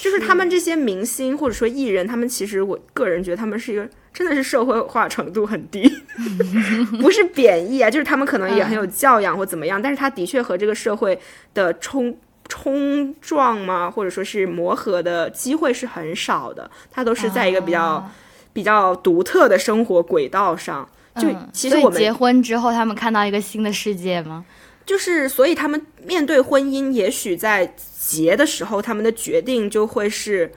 就是他们这些明星或者说艺人，他们其实我个人觉得他们是一个真的是社会化程度很低，不是贬义啊，就是他们可能也很有教养或怎么样，但是他的确和这个社会的冲冲撞嘛，或者说是磨合的机会是很少的，他都是在一个比较、啊比较独特的生活轨道上。就嗯其实我们结婚之后，他们看到一个新的世界吗？就是，所以他们面对婚姻，也许在结的时候，他们的决定就会是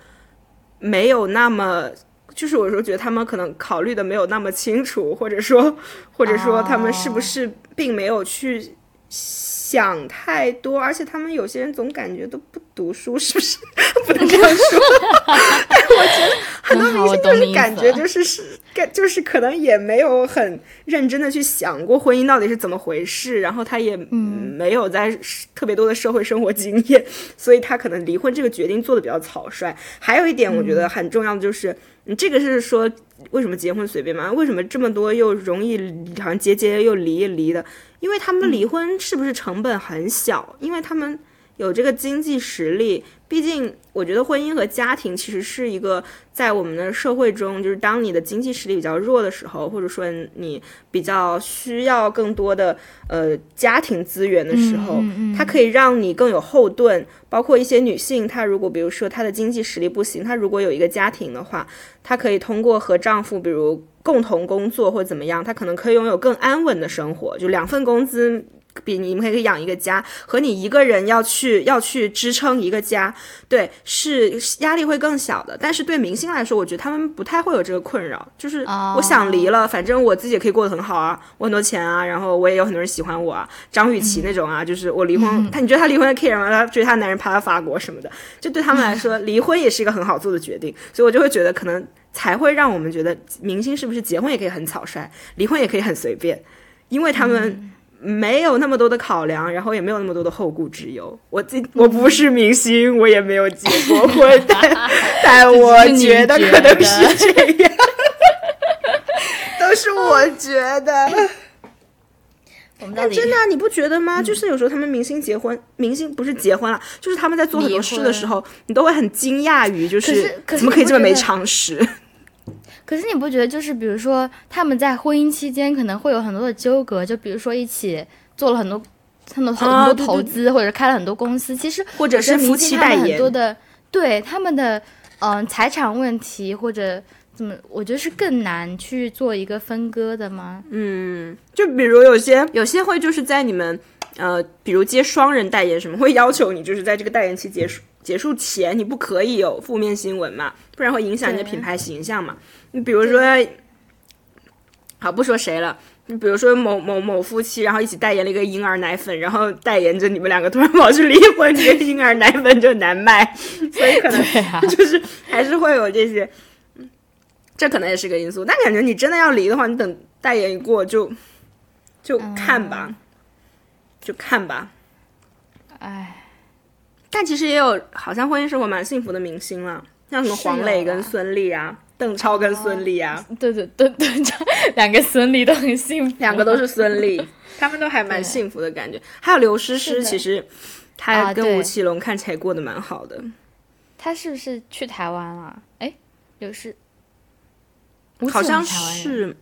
没有那么，就是我有时候觉得他们可能考虑的没有那么清楚，或者说，或者说他们是不是并没有去想太多，而且他们有些人总感觉都不读书，是不是？不能这样说。但我觉得很多明星就是感觉就是是感就是可能也没有很认真的去想过婚姻到底是怎么回事，然后他也没有在特别多的社会生活经验，所以他可能离婚这个决定做的比较草率。还有一点我觉得很重要的就是，你这个是说为什么结婚随便吗？为什么这么多又容易好像结结又离离的？因为他们离婚是不是成本很小？因为他们有这个经济实力。毕竟，我觉得婚姻和家庭其实是一个在我们的社会中，就是当你的经济实力比较弱的时候，或者说你比较需要更多的呃家庭资源的时候，它可以让你更有后盾。包括一些女性，她如果比如说她的经济实力不行，她如果有一个家庭的话，她可以通过和丈夫比如共同工作或怎么样，她可能可以拥有更安稳的生活，就两份工资。比你们可以养一个家，和你一个人要去要去支撑一个家，对，是压力会更小的。但是对明星来说，我觉得他们不太会有这个困扰。就是我想离了，反正我自己也可以过得很好啊，我很多钱啊，然后我也有很多人喜欢我啊。张雨绮那种啊，就是我离婚，他你觉得他离婚的 care 吗？他追他男人跑到法国什么的，就对他们来说，离婚也是一个很好做的决定。所以我就会觉得，可能才会让我们觉得明星是不是结婚也可以很草率，离婚也可以很随便，因为他们。没有那么多的考量，然后也没有那么多的后顾之忧。我自我不是明星，我也没有结过婚，但 但我觉得可能是这样，都是我觉得。但真的，你不觉得吗？就是有时候他们明星结婚，明星不是结婚了，就是他们在做很多事的时候，你都会很惊讶于，就是怎么可以这么没常识。可是你不觉得，就是比如说他们在婚姻期间可能会有很多的纠葛，就比如说一起做了很多很多很多投资，或者开了很多公司，其实或者是夫妻代言，很多的对他们的嗯财产问题或者怎么，我觉得是更难去做一个分割的吗？嗯，就比如有些有些会就是在你们呃，比如接双人代言什么，会要求你就是在这个代言期结束结束前，你不可以有负面新闻嘛，不然会影响你的品牌形象嘛。你比如说，好不说谁了，你比如说某某某夫妻，然后一起代言了一个婴儿奶粉，然后代言着你们两个突然跑去离婚，这个婴儿奶粉就难卖，所以可能 就是还是会有这些，这可能也是个因素。但感觉你真的要离的话，你等代言一过就就看吧，就看吧。哎，但其实也有好像婚姻生活蛮幸福的明星了，像什么黄磊跟孙俪啊。邓超跟孙俪啊，对对对，邓超 两个孙俪都很幸福，两个都是孙俪，他们都还蛮幸福的感觉。还有刘诗诗，其实她跟吴奇隆看起来过得蛮好的。他是不是去台湾了？哎，刘诗，好像是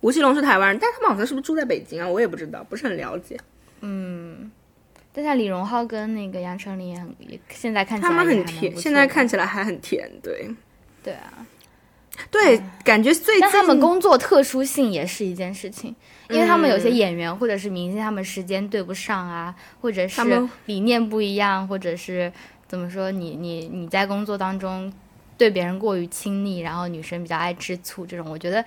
吴奇隆是台湾人，但他们好像是不是住在北京啊？我也不知道，不是很了解。嗯，但是李荣浩跟那个杨丞琳也很，现在看起来他们很甜，现在看起来还很甜，对，对啊。对，感觉最近他们工作特殊性也是一件事情，因为他们有些演员或者是明星，他们时间对不上啊，或者是理念不一样，或者是怎么说，你你你在工作当中对别人过于亲昵，然后女生比较爱吃醋，这种我觉得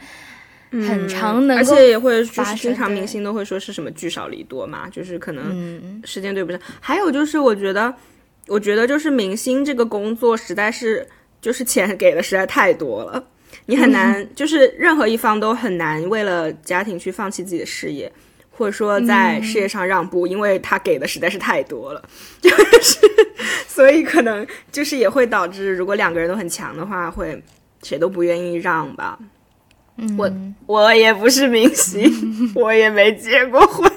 很长能，而且也会就是经常明星都会说是什么聚少离多嘛，就是可能时间对不上。还有就是我觉得，我觉得就是明星这个工作实在是就是钱给的实在太多了。你很难，就是任何一方都很难为了家庭去放弃自己的事业，或者说在事业上让步，因为他给的实在是太多了，就是，所以可能就是也会导致，如果两个人都很强的话，会谁都不愿意让吧。我我也不是明星，我也没结过婚，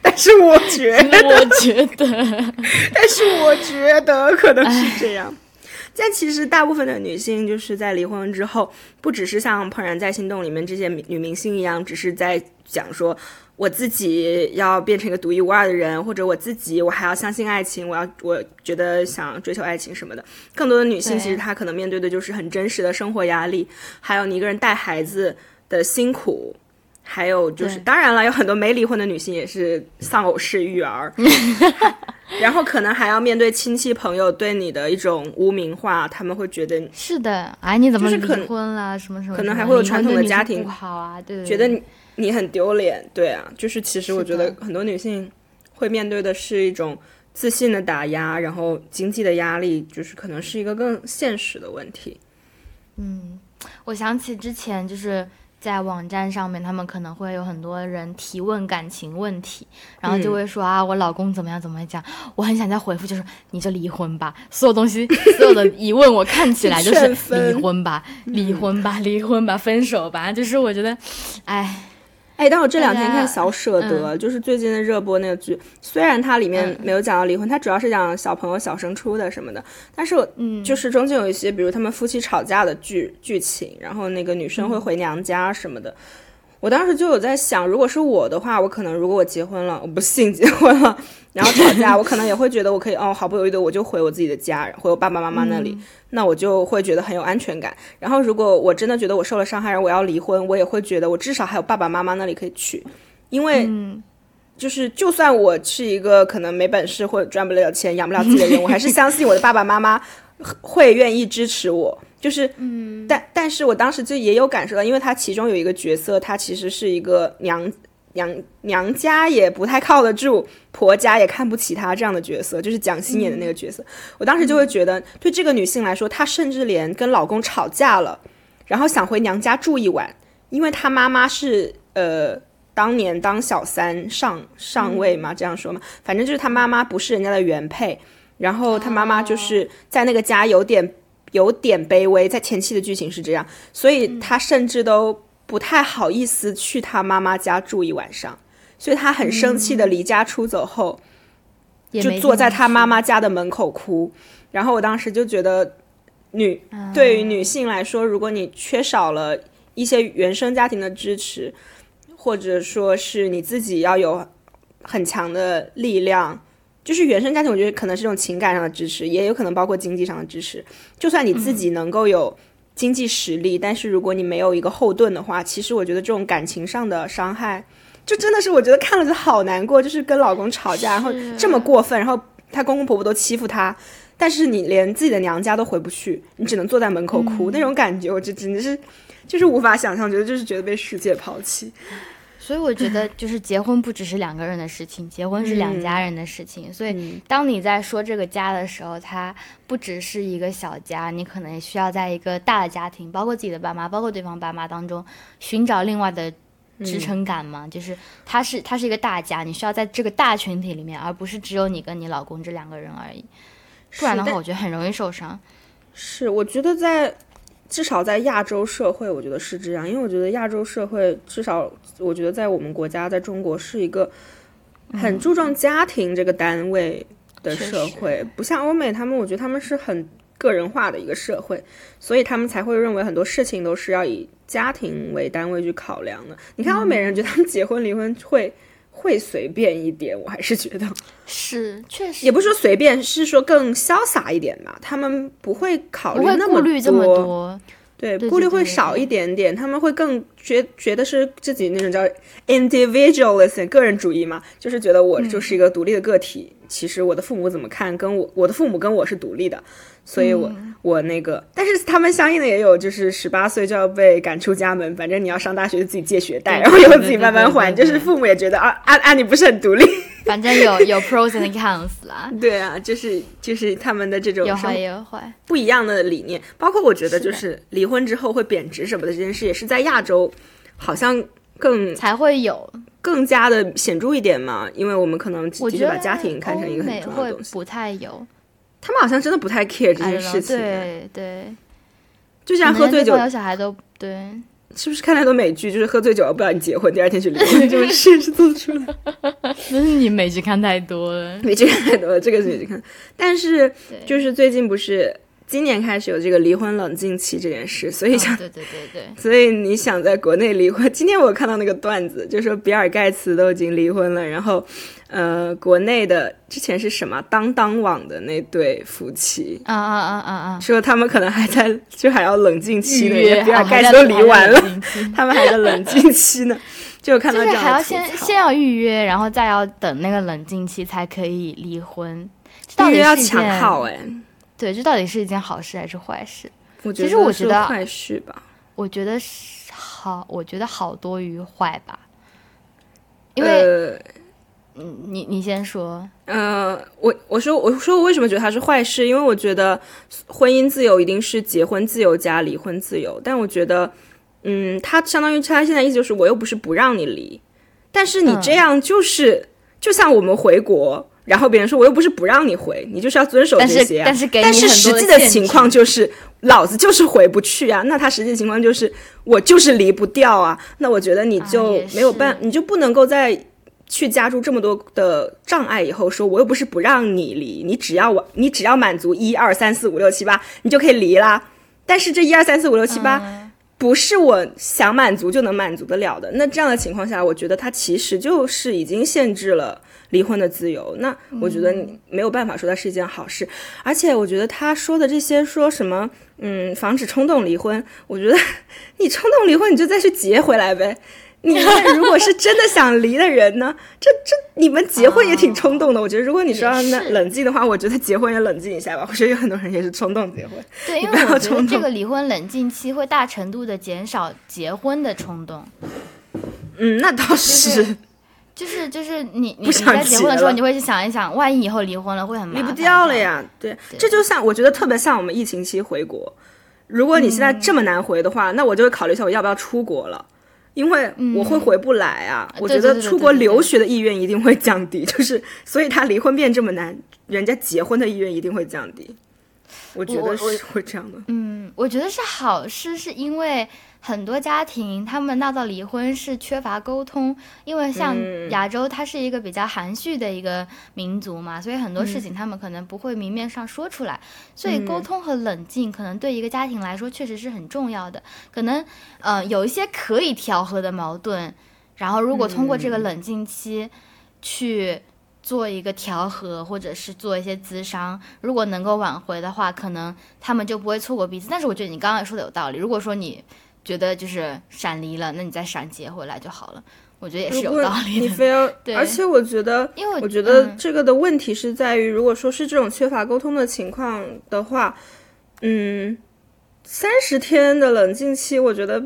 但是我觉得，我觉得，但是我觉得可能是这样。但其实，大部分的女性就是在离婚之后，不只是像《怦然在心动》里面这些女明星一样，只是在讲说我自己要变成一个独一无二的人，或者我自己我还要相信爱情，我要我觉得想追求爱情什么的。更多的女性其实她可能面对的就是很真实的生活压力，还有你一个人带孩子的辛苦。还有就是，当然了，有很多没离婚的女性也是丧偶式育儿，然后可能还要面对亲戚朋友对你的一种污名化，他们会觉得是的，哎，你怎么离婚了？什么什么？可能还会有传统的家庭不好啊，对，觉得你你很丢脸，对啊，就是其实我觉得很多女性会面对的是一种自信的打压，然后经济的压力，就是可能是一个更现实的问题。嗯，我想起之前就是。在网站上面，他们可能会有很多人提问感情问题，然后就会说啊，我老公怎么样怎么讲，我很想再回复，就是你就离婚吧，所有东西，所有的疑问，我看起来就是 离婚吧，离婚吧，离婚吧，分手吧，就是我觉得，哎，哎，哎，但我这两天看《小舍得》，就是最近的热播那个剧，虽然它里面嗯。没有讲到离婚，它主要是讲小朋友小升初的什么的，但是我嗯，就是中间有一些，比如他们夫妻吵架的剧剧情，然后那个女生会回娘家什么的。我当时就有在想，如果是我的话，我可能如果我结婚了，我不幸结婚了，然后吵架，我可能也会觉得我可以哦，毫不犹豫的我就回我自己的家，回我爸爸妈妈那里，那我就会觉得很有安全感。然后如果我真的觉得我受了伤害，然后我要离婚，我也会觉得我至少还有爸爸妈妈那里可以去，因为嗯就是就算我是一个可能没本事或者赚不了钱、养不了自己的人，我还是相信我的爸爸妈妈会愿意支持我。就是，嗯，但但是我当时就也有感受到，因为他其中有一个角色，他其实是一个娘娘娘家也不太靠得住，婆家也看不起她这样的角色，就是蒋欣演的那个角色。我当时就会觉得，对这个女性来说，她甚至连跟老公吵架了，然后想回娘家住一晚，因为她妈妈是呃。当年当小三上上位嘛，这样说嘛，反正就是她妈妈不是人家的原配，然后她妈妈就是在那个家有点有点卑微，在前期的剧情是这样，所以他甚至都不太好意思去他妈妈家住一晚上，所以他很生气的离家出走后，就坐在她地方去妈妈家的门口哭。然后我当时就觉得女，啊对于女性来说，如果你缺少了一些原生家庭的支持，或者说是你自己要有很强的力量。就是原生家庭，我觉得可能是这种情感上的支持，也有可能包括经济上的支持。就算你自己能够有经济实力，但是如果你没有一个后盾的话，其实我觉得这种感情上的伤害，就真的是我觉得看了就好难过。就是跟老公吵架，然后这么过分，然后她公公婆婆都欺负她，但是你连自己的娘家都回不去，你只能坐在门口哭，那种感觉，我就真的是就是无法想象，觉得就是觉得被世界抛弃。所以我觉得，就是结婚不只是两个人的事情，结婚是两家人的事情。所以，当你在说这个家的时候，它不只是一个小家，你可能需要在一个大的家庭，包括自己的爸妈，包括对方爸妈当中，寻找另外的支撑感嘛。就是它是它是一个大家，你需要在这个大群体里面，而不是只有你跟你老公这两个人而已。不然的话，我觉得很容易受伤。是，我觉得在至少在亚洲社会，我觉得是这样，因为我觉得亚洲社会至少，我觉得在我们国家，在中国是一个很注重家庭这个单位的社会，不像欧美，他们我觉得他们是很个人化的一个社会，所以他们才会认为很多事情都是要以家庭为单位去考量的。你看欧美人，觉得他们结婚离婚会。会随便一点，我还是觉得，是，确实也不是说随便，是说更潇洒一点吧。他们不会考虑那顾虑这么多，多。对，对顾虑会少一点点，他们会更觉觉得是自己那种叫 individualism 个人主义嘛，就是觉得我就是一个独立的个体。其实我的父母怎么看，跟我我的父母跟我是独立的，所以我、我那个，但是他们相应的也有，就是十八岁就要被赶出家门，反正你要上大学就自己借学贷，然后以后自己慢慢还，就是父母也觉得啊啊啊，你不是很独立。反正有有 pros and cons 啦，对啊，就是就是他们的这种有好也有坏。不一样的理念，包括我觉得就是离婚之后会贬值什么的这件事，也是在亚洲好像更才会有。更加的显著一点嘛，因为我们可能的确我觉得把家庭看成一个很重要的东西，不太有他们好像真的不太 care 这件事情，对对，就像喝醉酒小孩都对，是不是看太多美剧，就是喝醉酒了不让你结婚，第二天去离婚 这种事是做得出来。那是你美剧看太多了。美剧看太多了，这个是美剧看，但是就是最近不是今年开始有这个离婚冷静期这件事，所以想哦对对对对，所以你想在国内离婚？今天我看到那个段子，就说比尔盖茨都已经离婚了，然后，呃，国内的之前是什么当当网的那对夫妻，啊啊啊啊啊！说他们可能还在就还要冷静期呢，比尔盖茨都离完了，他们还在冷静期呢，就看到这样还要先先要预约，然后再要等那个冷静期才可以离婚。这到底要抢号哎，对，这到底是一件好事还是坏事？我觉其实我觉得坏事吧，我觉得是好，我觉得好多于坏吧。因为、呃嗯你你先说，呃，我我说我说我为什么觉得它是坏事？因为我觉得婚姻自由一定是结婚自由加离婚自由，但我觉得，嗯，它相当于他现在意思就是我又不是不让你离，但是你嗯这样就是、就像我们回国，然后别人说我又不是不让你回，你就是要遵守这些啊。但是但是实际的情况就是，老子就是回不去啊。那他实际情况就是，我就是离不掉啊。那我觉得你就没有办，是你就不能够再去加注这么多的障碍。以后说我又不是不让你离，你只要我，你只要满足一二三四五六七八，你就可以离啦。但是这一二三四五六七八。嗯不是我想满足就能满足得了的。那这样的情况下，我觉得他其实就是已经限制了离婚的自由。那我觉得没有办法说它是一件好事。而且我觉得他说的这些说什么，嗯，防止冲动离婚，我觉得 你冲动离婚你就再去结回来呗。你们如果是真的想离的人呢，这这你们结婚也挺冲动的。我觉得如果你说让那冷静的话，我觉得结婚也冷静一下吧。我觉得有很多人也是冲动结婚。对，因为我觉得冲动这个离婚冷静期会大程度的减少结婚的冲动。嗯，那倒是。就是就是你你你不想在结婚的时候，你会去想一想，万一以后离婚了会很麻烦，离不掉了。呀。对，这就像我觉得特别像我们疫情期回国。如果你现在这么难回的话，那我就会考虑一下我要不要出国了，因为我会回不来啊。我觉得出国留学的意愿一定会降低，就是所以他离婚变这么难，人家结婚的意愿一定会降低。我觉得是会这样的。嗯，我觉得是好事，是因为很多家庭他们闹到离婚是缺乏沟通，因为像嗯亚洲，它是一个比较含蓄的一个民族嘛，所以很多事嗯情他们可能不会明面上说出来，所以沟通和冷静可能对一个家庭来说确实是很重要的。可能呃有一些可以调和的矛盾，然后如果通过这个冷静期去。做一个调和，或者是做一些咨商，如果能够挽回的话，可能他们就不会错过彼此。但是我觉得你刚刚也说的有道理，如果说你觉得就是闪离了，那你再闪结回来就好了。我觉得也是有道理的，你 非要，对而且我觉得，因为我觉得嗯这个的问题是在于，如果说是这种缺乏沟通的情况的话，嗯，三十天的冷静期，我觉得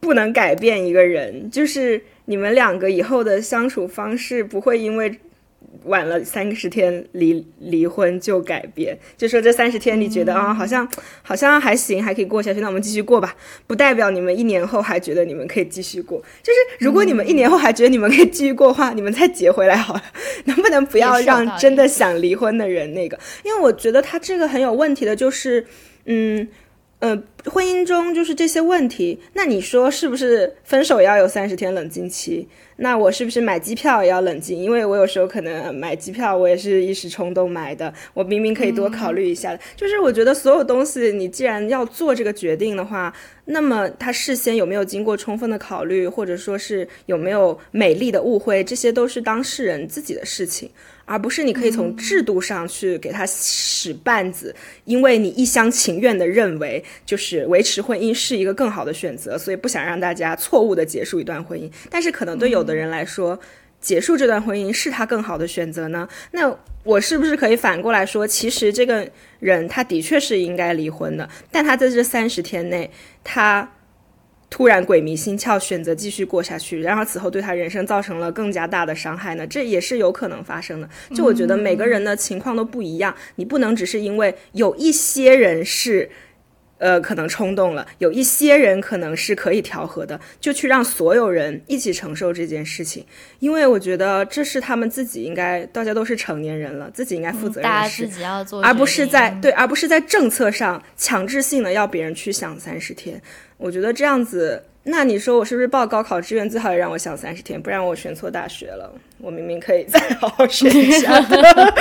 不能改变一个人，就是你们两个以后的相处方式不会因为。晚了三十天离离婚就改变，就说这三十天你觉得啊、好像好像还行，还可以过下去，那我们继续过吧。不代表你们一年后还觉得你们可以继续过。就是如果你们一年后还觉得你们可以继续过的话，你们再结回来好了。能不能不要让真的想离婚的人那个？因为我觉得他这个很有问题的，就是嗯。呃，婚姻中就是这些问题，那你说是不是分手要有三十天冷静期？那我是不是买机票也要冷静？因为我有时候可能买机票，我也是一时冲动买的，我明明可以多考虑一下的。就是我觉得所有东西，你既然要做这个决定的话，那么他事先有没有经过充分的考虑，或者说是有没有美丽的误会，这些都是当事人自己的事情。而不是你可以从制度上去给他使绊子，因为你一厢情愿的认为就是维持婚姻是一个更好的选择，所以不想让大家错误的结束一段婚姻。但是可能对有的人来说，结束这段婚姻是他更好的选择呢？那我是不是可以反过来说，其实这个人他的确是应该离婚的，但他在这三十天内，他。突然鬼迷心窍，选择继续过下去，然而此后对他人生造成了更加大的伤害呢？这也是有可能发生的。就我觉得每个人的情况都不一样，你不能只是因为有一些人是。呃，可能冲动了，有一些人可能是可以调和的，就去让所有人一起承受这件事情，因为我觉得这是他们自己应该，大家都是成年人了，自己应该负责任的事大家自，己要做，而不是在对，而不是在政策上强制性的要别人去想三十天。我觉得这样子，那你说我是不是报高考志愿最好也让我想三十天，不然我选错大学了，我明明可以再好好学一下的。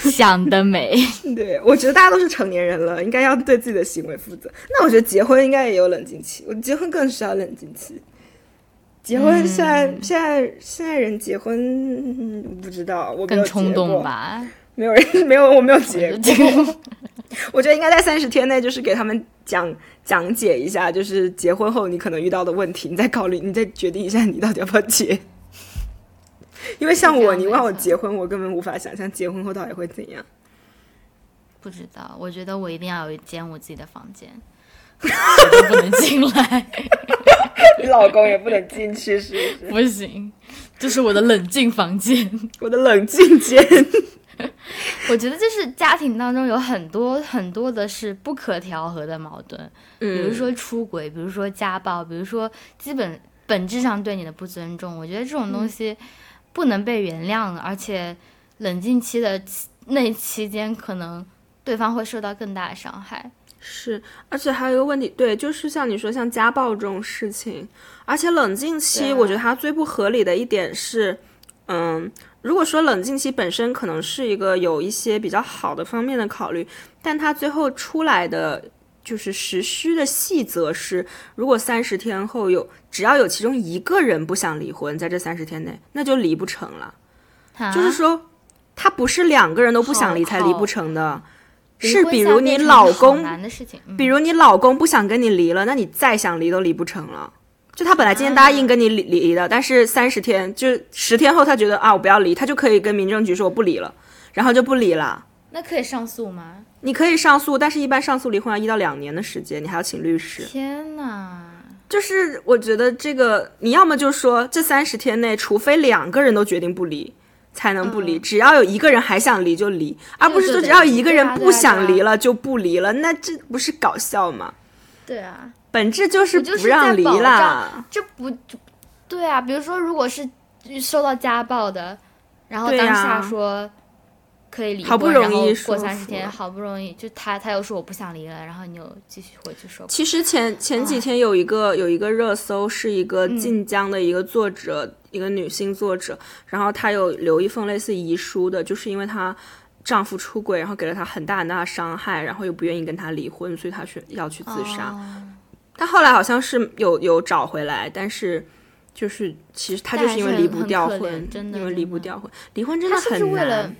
想得美。对，我觉得大家都是成年人了，应该要对自己的行为负责。那我觉得结婚应该也有冷静期，我结婚更需要冷静期。结婚现在、现在现在人结婚、嗯不知道，我更冲动？吧？没有人 没有，我没有结这过。个 我觉得应该在三十天内，就是给他们讲讲解一下，就是结婚后你可能遇到的问题，你再考虑，你再决定一下你到底要不要结。因为像我，你问我结婚，我根本无法想象结婚后到底会怎样。不知道，我觉得我一定要有一间我自己的房间，不能进来，你老公也不能进去，是不是？不行，这是我的冷静房间。我的冷静间。我觉得就是家庭当中有很多很多的是不可调和的矛盾，比如说出轨，比如说家暴，比如说基本本质上对你的不尊重。我觉得这种东西，不能被原谅了，而且冷静期的期那期间，可能对方会受到更大的伤害。是，而且还有一个问题，对，就是像你说，像家暴这种事情，而且冷静期，我觉得它最不合理的一点是，嗯，如果说冷静期本身可能是一个有一些比较好的方面的考虑，但它最后出来的就是实施的细则是，如果三十天后有只要有其中一个人不想离婚，在这三十天内，那就离不成了。啊就是说，他不是两个人都不想离才离不成的，是比如你老公比如你老公不想跟你离了，那你再想离都离不成了。就他本来今天答应跟你离离的，但是三十天就十天后，他觉得啊我不要离，他就可以跟民政局说我不离了，然后就不离了。那可以上诉吗？你可以上诉，但是一般上诉离婚要一到两年的时间，你还要请律师。天哪！就是我觉得这个，你要么就说这三十天内，除非两个人都决定不离，才能不离。只要有一个人还想离就离，而不是说只要一个人不想离了就不离了，那这不是搞笑吗？对啊，本质就是不让离在保啦。这不就对啊？比如说，如果是受到家暴的，然后当下说可以离婚，好不容易过三十天，好不容易就他他又说我不想离了，然后你又继续回去说其实前前几天有一个有一个热搜，是一个晋江的一个作者，一个女性作者，然后她有留一封类似遗书的，就是因为她丈夫出轨，然后给了她很大很大的伤害，然后又不愿意跟她离婚，所以她去要去自杀。哦她后来好像是有有找回来，但是就是其实他就是因为离不掉婚，真的因为离不掉婚，离婚真的很是为了难。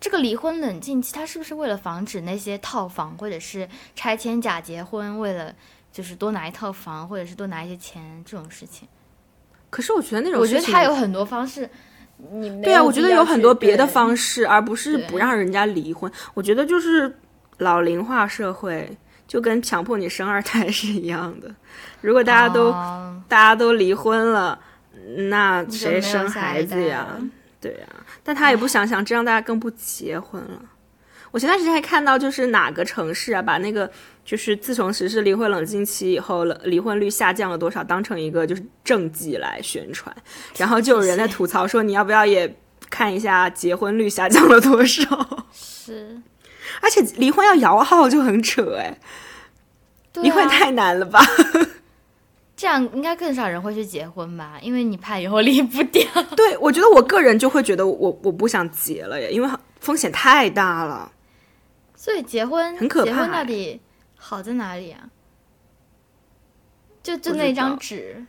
这个离婚冷静期？他是不是为了防止那些套房或者是拆迁假结婚，为了就是多拿一套房或者是多拿一些钱这种事情？可是我觉得那种我觉得他有很多方式。你对啊，我觉得有很多别的方式，而不是不让人家离婚。我觉得就是老龄化社会，就跟强迫你生二胎是一样的。如果大家都、哦大家都离婚了，那谁生孩子呀？对呀、但他也不想想，这样大家更不结婚了。我前段时间还看到，就是哪个城市啊，把那个就是自从实施离婚冷静期以后，了离婚率下降了多少，当成一个就是政绩来宣传，然后就有人在吐槽说，你要不要也看一下结婚率下降了多少？是而且离婚要摇号就很扯哎，离婚太难了吧？这样应该更少人会去结婚吧？因为你怕以后离不掉。对，我觉得我个人就会觉得我我不想结了耶，因为风险太大了。所以结婚很可结婚到底好在哪里啊？就就那张纸，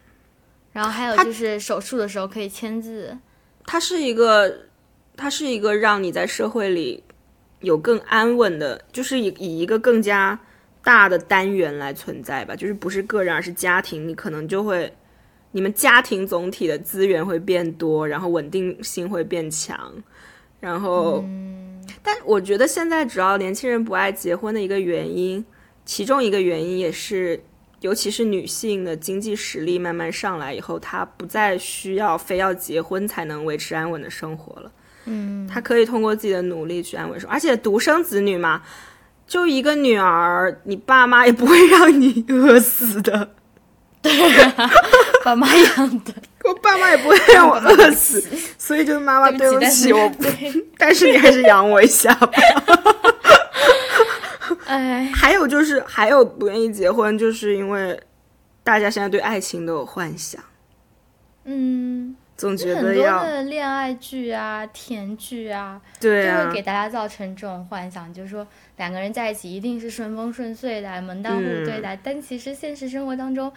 然后还有就是手术的时候可以签字。它是一个，它是一个让你在社会里有更安稳的，就是以以一个更加大的单元来存在吧，就是不是个人，而是家庭，你可能就会，你们家庭总体的资源会变多，然后稳定性会变强，然后，但我觉得现在主要年轻人不爱结婚的一个原因，其中一个原因也是。尤其是女性的经济实力慢慢上来以后，她不再需要非要结婚才能维持安稳的生活了。嗯，他可以通过自己的努力去安稳生活，而且独生子女嘛，就一个女儿，你爸妈也不会让你饿死的。对 爸妈养的，我爸妈也不会让我饿死，所以就是妈妈对不起我，但是你还是养我一下吧。哎，还有就是，还有不愿意结婚，就是因为大家现在对爱情都有幻想，嗯，总觉很多的恋爱剧啊、甜剧啊，对啊就会，给大家造成这种幻想，就是说两个人在一起一定是顺风顺遂的、门当户对嗯的。但其实现实生活当中，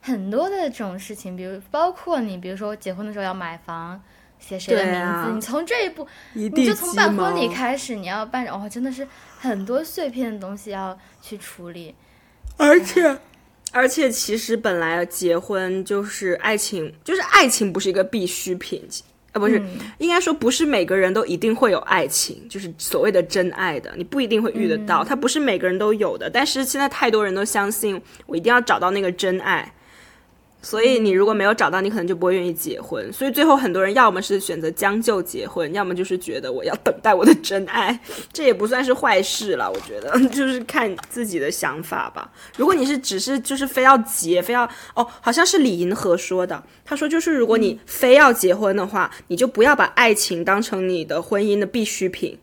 很多的这种事情，比如包括你，比如说结婚的时候要买房，写谁的名字，啊你从这一步，一你就从办婚礼开始，你要办，哦，真的是很多碎片的东西要去处理。而且，而且，其实本来结婚就是爱情，就是爱情不是一个必需品，呃，不是，嗯应该说不是每个人都一定会有爱情，就是所谓的真爱的，你不一定会遇得嗯到，它不是每个人都有的。但是现在太多人都相信我一定要找到那个真爱，所以你如果没有找到，你可能就不会愿意结婚。所以最后很多人要么是选择将就结婚，要么就是觉得我要等待我的真爱，这也不算是坏事了。我觉得 就是看自己的想法吧。如果你是只是就是非要结，非要哦，好像是李银河说的，他说就是如果你非要结婚的话，你就不要把爱情当成你的婚姻的必需品。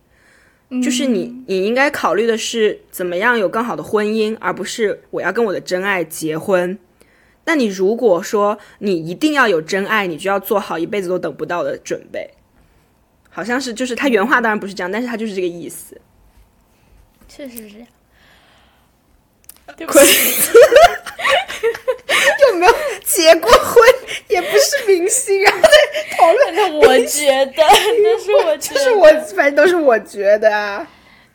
就是你，你应该考虑的是怎么样有更好的婚姻，而不是我要跟我的真爱结婚。那你如果说你一定要有真爱，你就要做好一辈子都等不到的准备。好像是，就是他原话当然不是这样，但是他就是这个意思。确实是这样。对不起，有没有结过婚？也不是明星，然后在讨论。我觉得，但是我觉得，就是我，反正都是我觉得啊。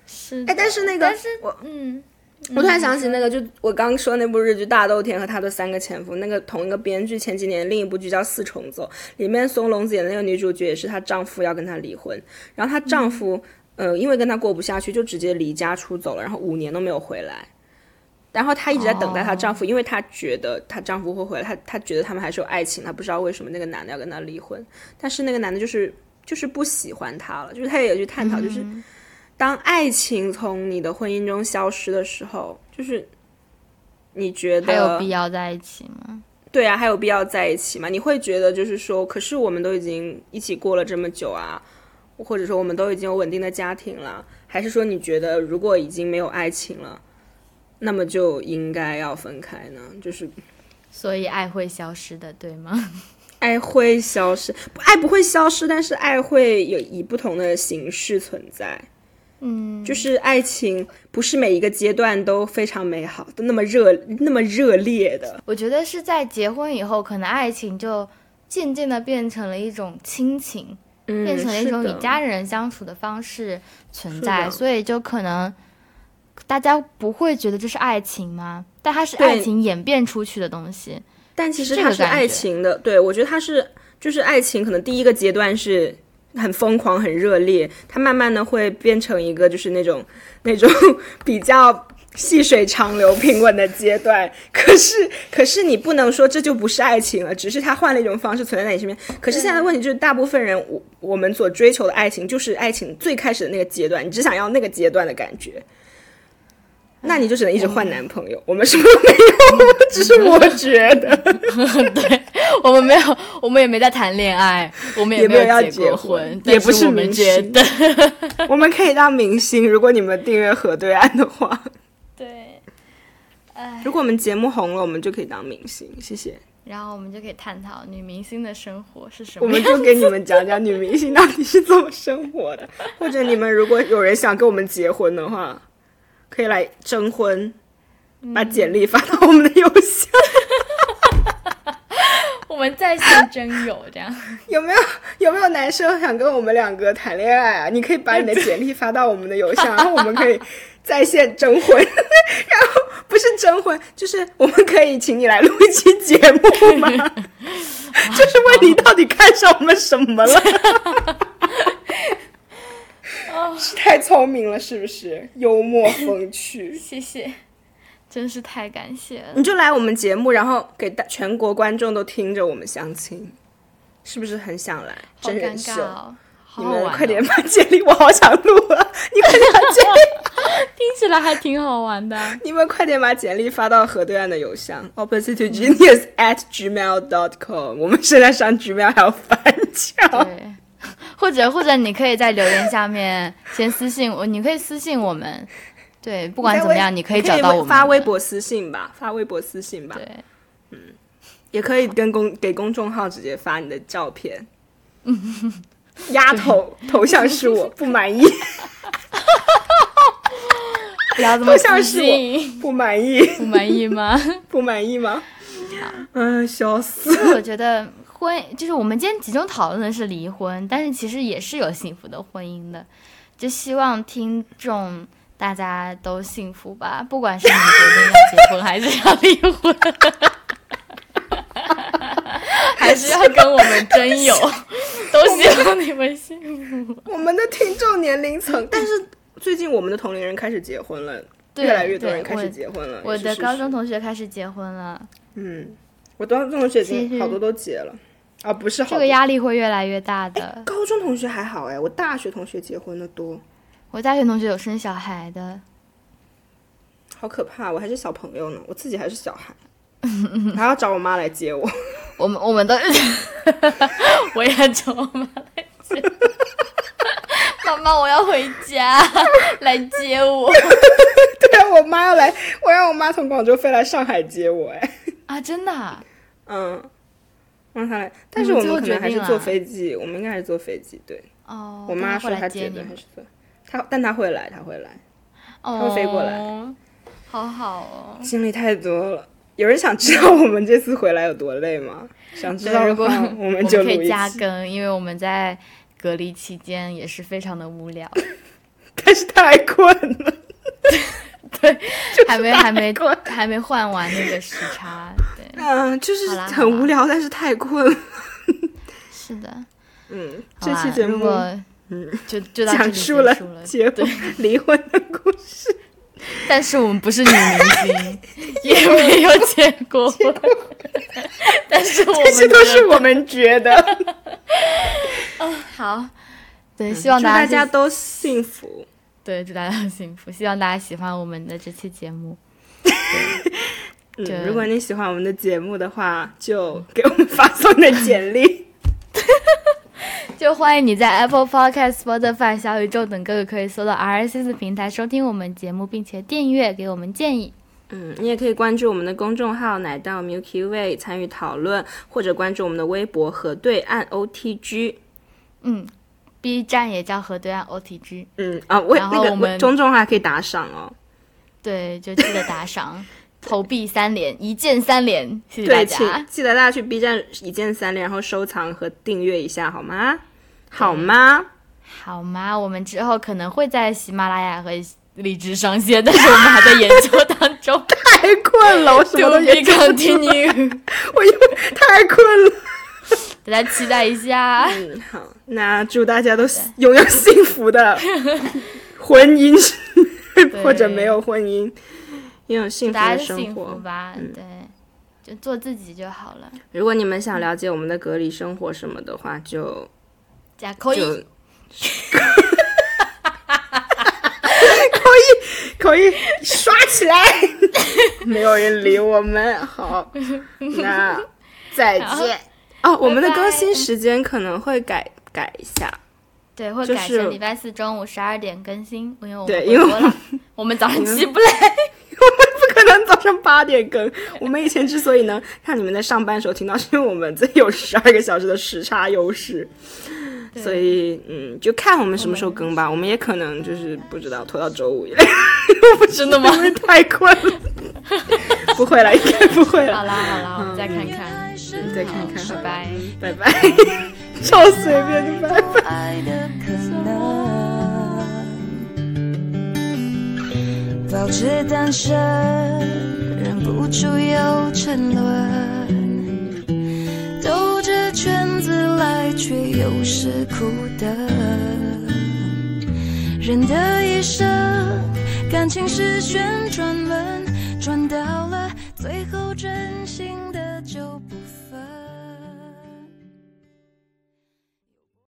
是，哎，但是那个，但是我，嗯。我突然想起那个，就我刚说那部日剧《大豆田和他的三个前夫》，那个同一个编剧前几年另一部剧叫《四重奏》，里面松隆子演的那个女主角也是她丈夫要跟她离婚，然后她丈夫呃因为跟她过不下去，就直接离家出走了，然后五年都没有回来，然后她一直在等待她丈夫，因为她觉得她丈夫会回来，她她觉得他们还是有爱情，她不知道为什么那个男的要跟她离婚，但是那个男的就是就是不喜欢她了，就是她也有去探讨，就是。当爱情从你的婚姻中消失的时候，就是你觉得还有必要在一起吗？对啊，还有必要在一起吗？你会觉得就是说，可是我们都已经一起过了这么久啊，或者说我们都已经有稳定的家庭了，还是说你觉得如果已经没有爱情了，那么就应该要分开呢？就是，所以爱会消失的，对吗？爱会消失，爱不会消失，但是爱会有以不同的形式存在。嗯，就是爱情不是每一个阶段都非常美好，都那么热那么热烈的。我觉得是在结婚以后，可能爱情就渐渐的变成了一种亲情，变成了一种与家人相处的方式存在，所以就可能大家不会觉得这是爱情吗？但它是爱情演变出去的东西。但其实它是爱情的，对我觉得它是就是爱情，可能第一个阶段是。很疯狂，很热烈，它慢慢的会变成一个就是那种 那种比较细水长流、平稳的阶段。可是，可是你不能说这就不是爱情了，只是它换了一种方式存在在你身边。可是现在的问题就是，大部分人我我们所追求的爱情就是爱情最开始的那个阶段，你只想要那个阶段的感觉。那你就只能一直换男朋友。我们什么都没有，只是我觉得。对，我们没有，我们也没在谈恋爱，我们也没有要结过婚，也不是明星。我们可以当明星，如果你们订阅河对岸的话。对，如果我们节目红了，我们就可以当明星。谢谢。然后我们就可以探讨女明星的生活是什么。我们就给你们讲讲女明星到底是怎么生活的，或者你们如果有人想跟我们结婚的话。可以来征婚，把简历发到我们的邮箱，我们在线征友，这样 有没有有没有男生想跟我们两个谈恋爱啊？你可以把你的简历发到我们的邮箱，然后我们可以在线征婚，然后不是征婚，就是我们可以请你来录一期节目吗？就是问你到底看上我们什么了？是太聪明了，是不是？幽默风趣，谢谢，真是太感谢了。你就来我们节目，然后给大全国观众都听着我们相亲，是不是很想来？真人秀，你们快点把简历，我好想录啊。你快点把简历，听起来还挺好玩的。你们快点把简历发到河对岸的邮箱，opposite to genius at gmail dot com。我们现在上 gmail 还要翻墙。对或者或者你可以在留言下面先私信我，你可以私信我们，对，不管怎么样，你可以找到我们。发微博私信吧，发微博私信吧。对，嗯，也可以跟公给公众号直接发你的照片。嗯丫头头像是我不满意，不要 这么像是我不满意，不满意吗？不满意吗？嗯，笑死。我觉得。婚就是我们今天集中讨论的是离婚，但是其实也是有幸福的婚姻的。就希望听众大家都幸福吧，不管是你决定要结婚还是要离婚，还是要跟我们真有，都希望你们幸福。我们的听众年龄层，但是最近我们的同龄人开始结婚了，越来越多人开始结婚了。我的高中同学开始结婚了，嗯。我高中同学已经好多都结了，啊，不是好这个压力会越来越大的。高中同学还好哎，我大学同学结婚的多，我大学同学有生小孩的，好可怕！我还是小朋友呢，我自己还是小孩，还要找我妈来接我。我们我们都，我也找我妈来接。妈妈，我要回家，来接我 对啊，我妈要来，我让我妈从广州飞来上海接我哎。啊！真的啊、嗯，让她来，但是我们可能还是坐飞机，我们应该还是坐飞机。对哦，我妈说她接你还是坐，她但他会来，他会来，他，会飞过来好好哦。经历太多了。有人想知道我们这次回来有多累吗？想知道，我们就可以加。更，因为我们在隔离期间也是非常的无聊，但是太困了，对 还没还没困还没换完那个时差。对，嗯，就是很无聊，但是太困了。是的。嗯，这期节目嗯 就就讲述了结婚离婚的故事。但是我们不是女明星，也没有结过婚，但是我们这些都是我们觉得，嗯好。对，希望祝大大家家都幸福。对祝大家幸福，希望大家喜欢我们的这期节目。对嗯，如果你喜欢我们的节目的话，就给我们发送你的简历。就欢迎你在 Apple Podcast、Spotify、小宇宙等各个可以搜到 RSS 平台收听我们节目，并且订阅给我们建议。嗯，你也可以关注我们的公众号“奶到 Milky Way” 参与讨论，或者关注我们的微博“河对岸 OTG”。嗯，B 站也叫河对岸 OTG，嗯啊，我然后那个我们公众号还可以打赏哦。对，就记得打赏，投币三连，一键三连，谢谢大对，家请。记得大家去 B 站一键三连，然后收藏和订阅一下，好吗？好吗？好吗？我们之后可能会在喜马拉雅和荔枝上线，但是我们还在研究当中。太困了，我 什么 To 都 be 也讲不出 我又太困了。大家期待一下。嗯，好，那祝大家都拥有幸福的婚姻，或者没有婚姻，拥有幸福的生活。福吧，嗯对，就做自己就好了。如果你们想了解我们的隔离生活什么的话，就加可以，就可以可以刷起来，没有人理我们。好，那再见。哦，我们的更新时间可能会改改一下。对，会就是改成礼拜四中午十二点更新，因为我们对因为回国了，我们早上起不来。不可能早上八点更。我们以前之所以能让你们在上班的时候听到，是因为我们这有十二个小时的时差优势。所以，嗯，就看我们什么时候更吧。我们也可能就是不知道拖到周五，真的吗？因为太困了。不会了，应该 不会了。好啦好啦，我们再看看，嗯再看看，拜拜。拜拜。超随便的拜拜。保持单身，忍不住又沉沦，兜着圈子来，却又是苦的。人的一生，感情是旋转门，转到了最后，真心的就不。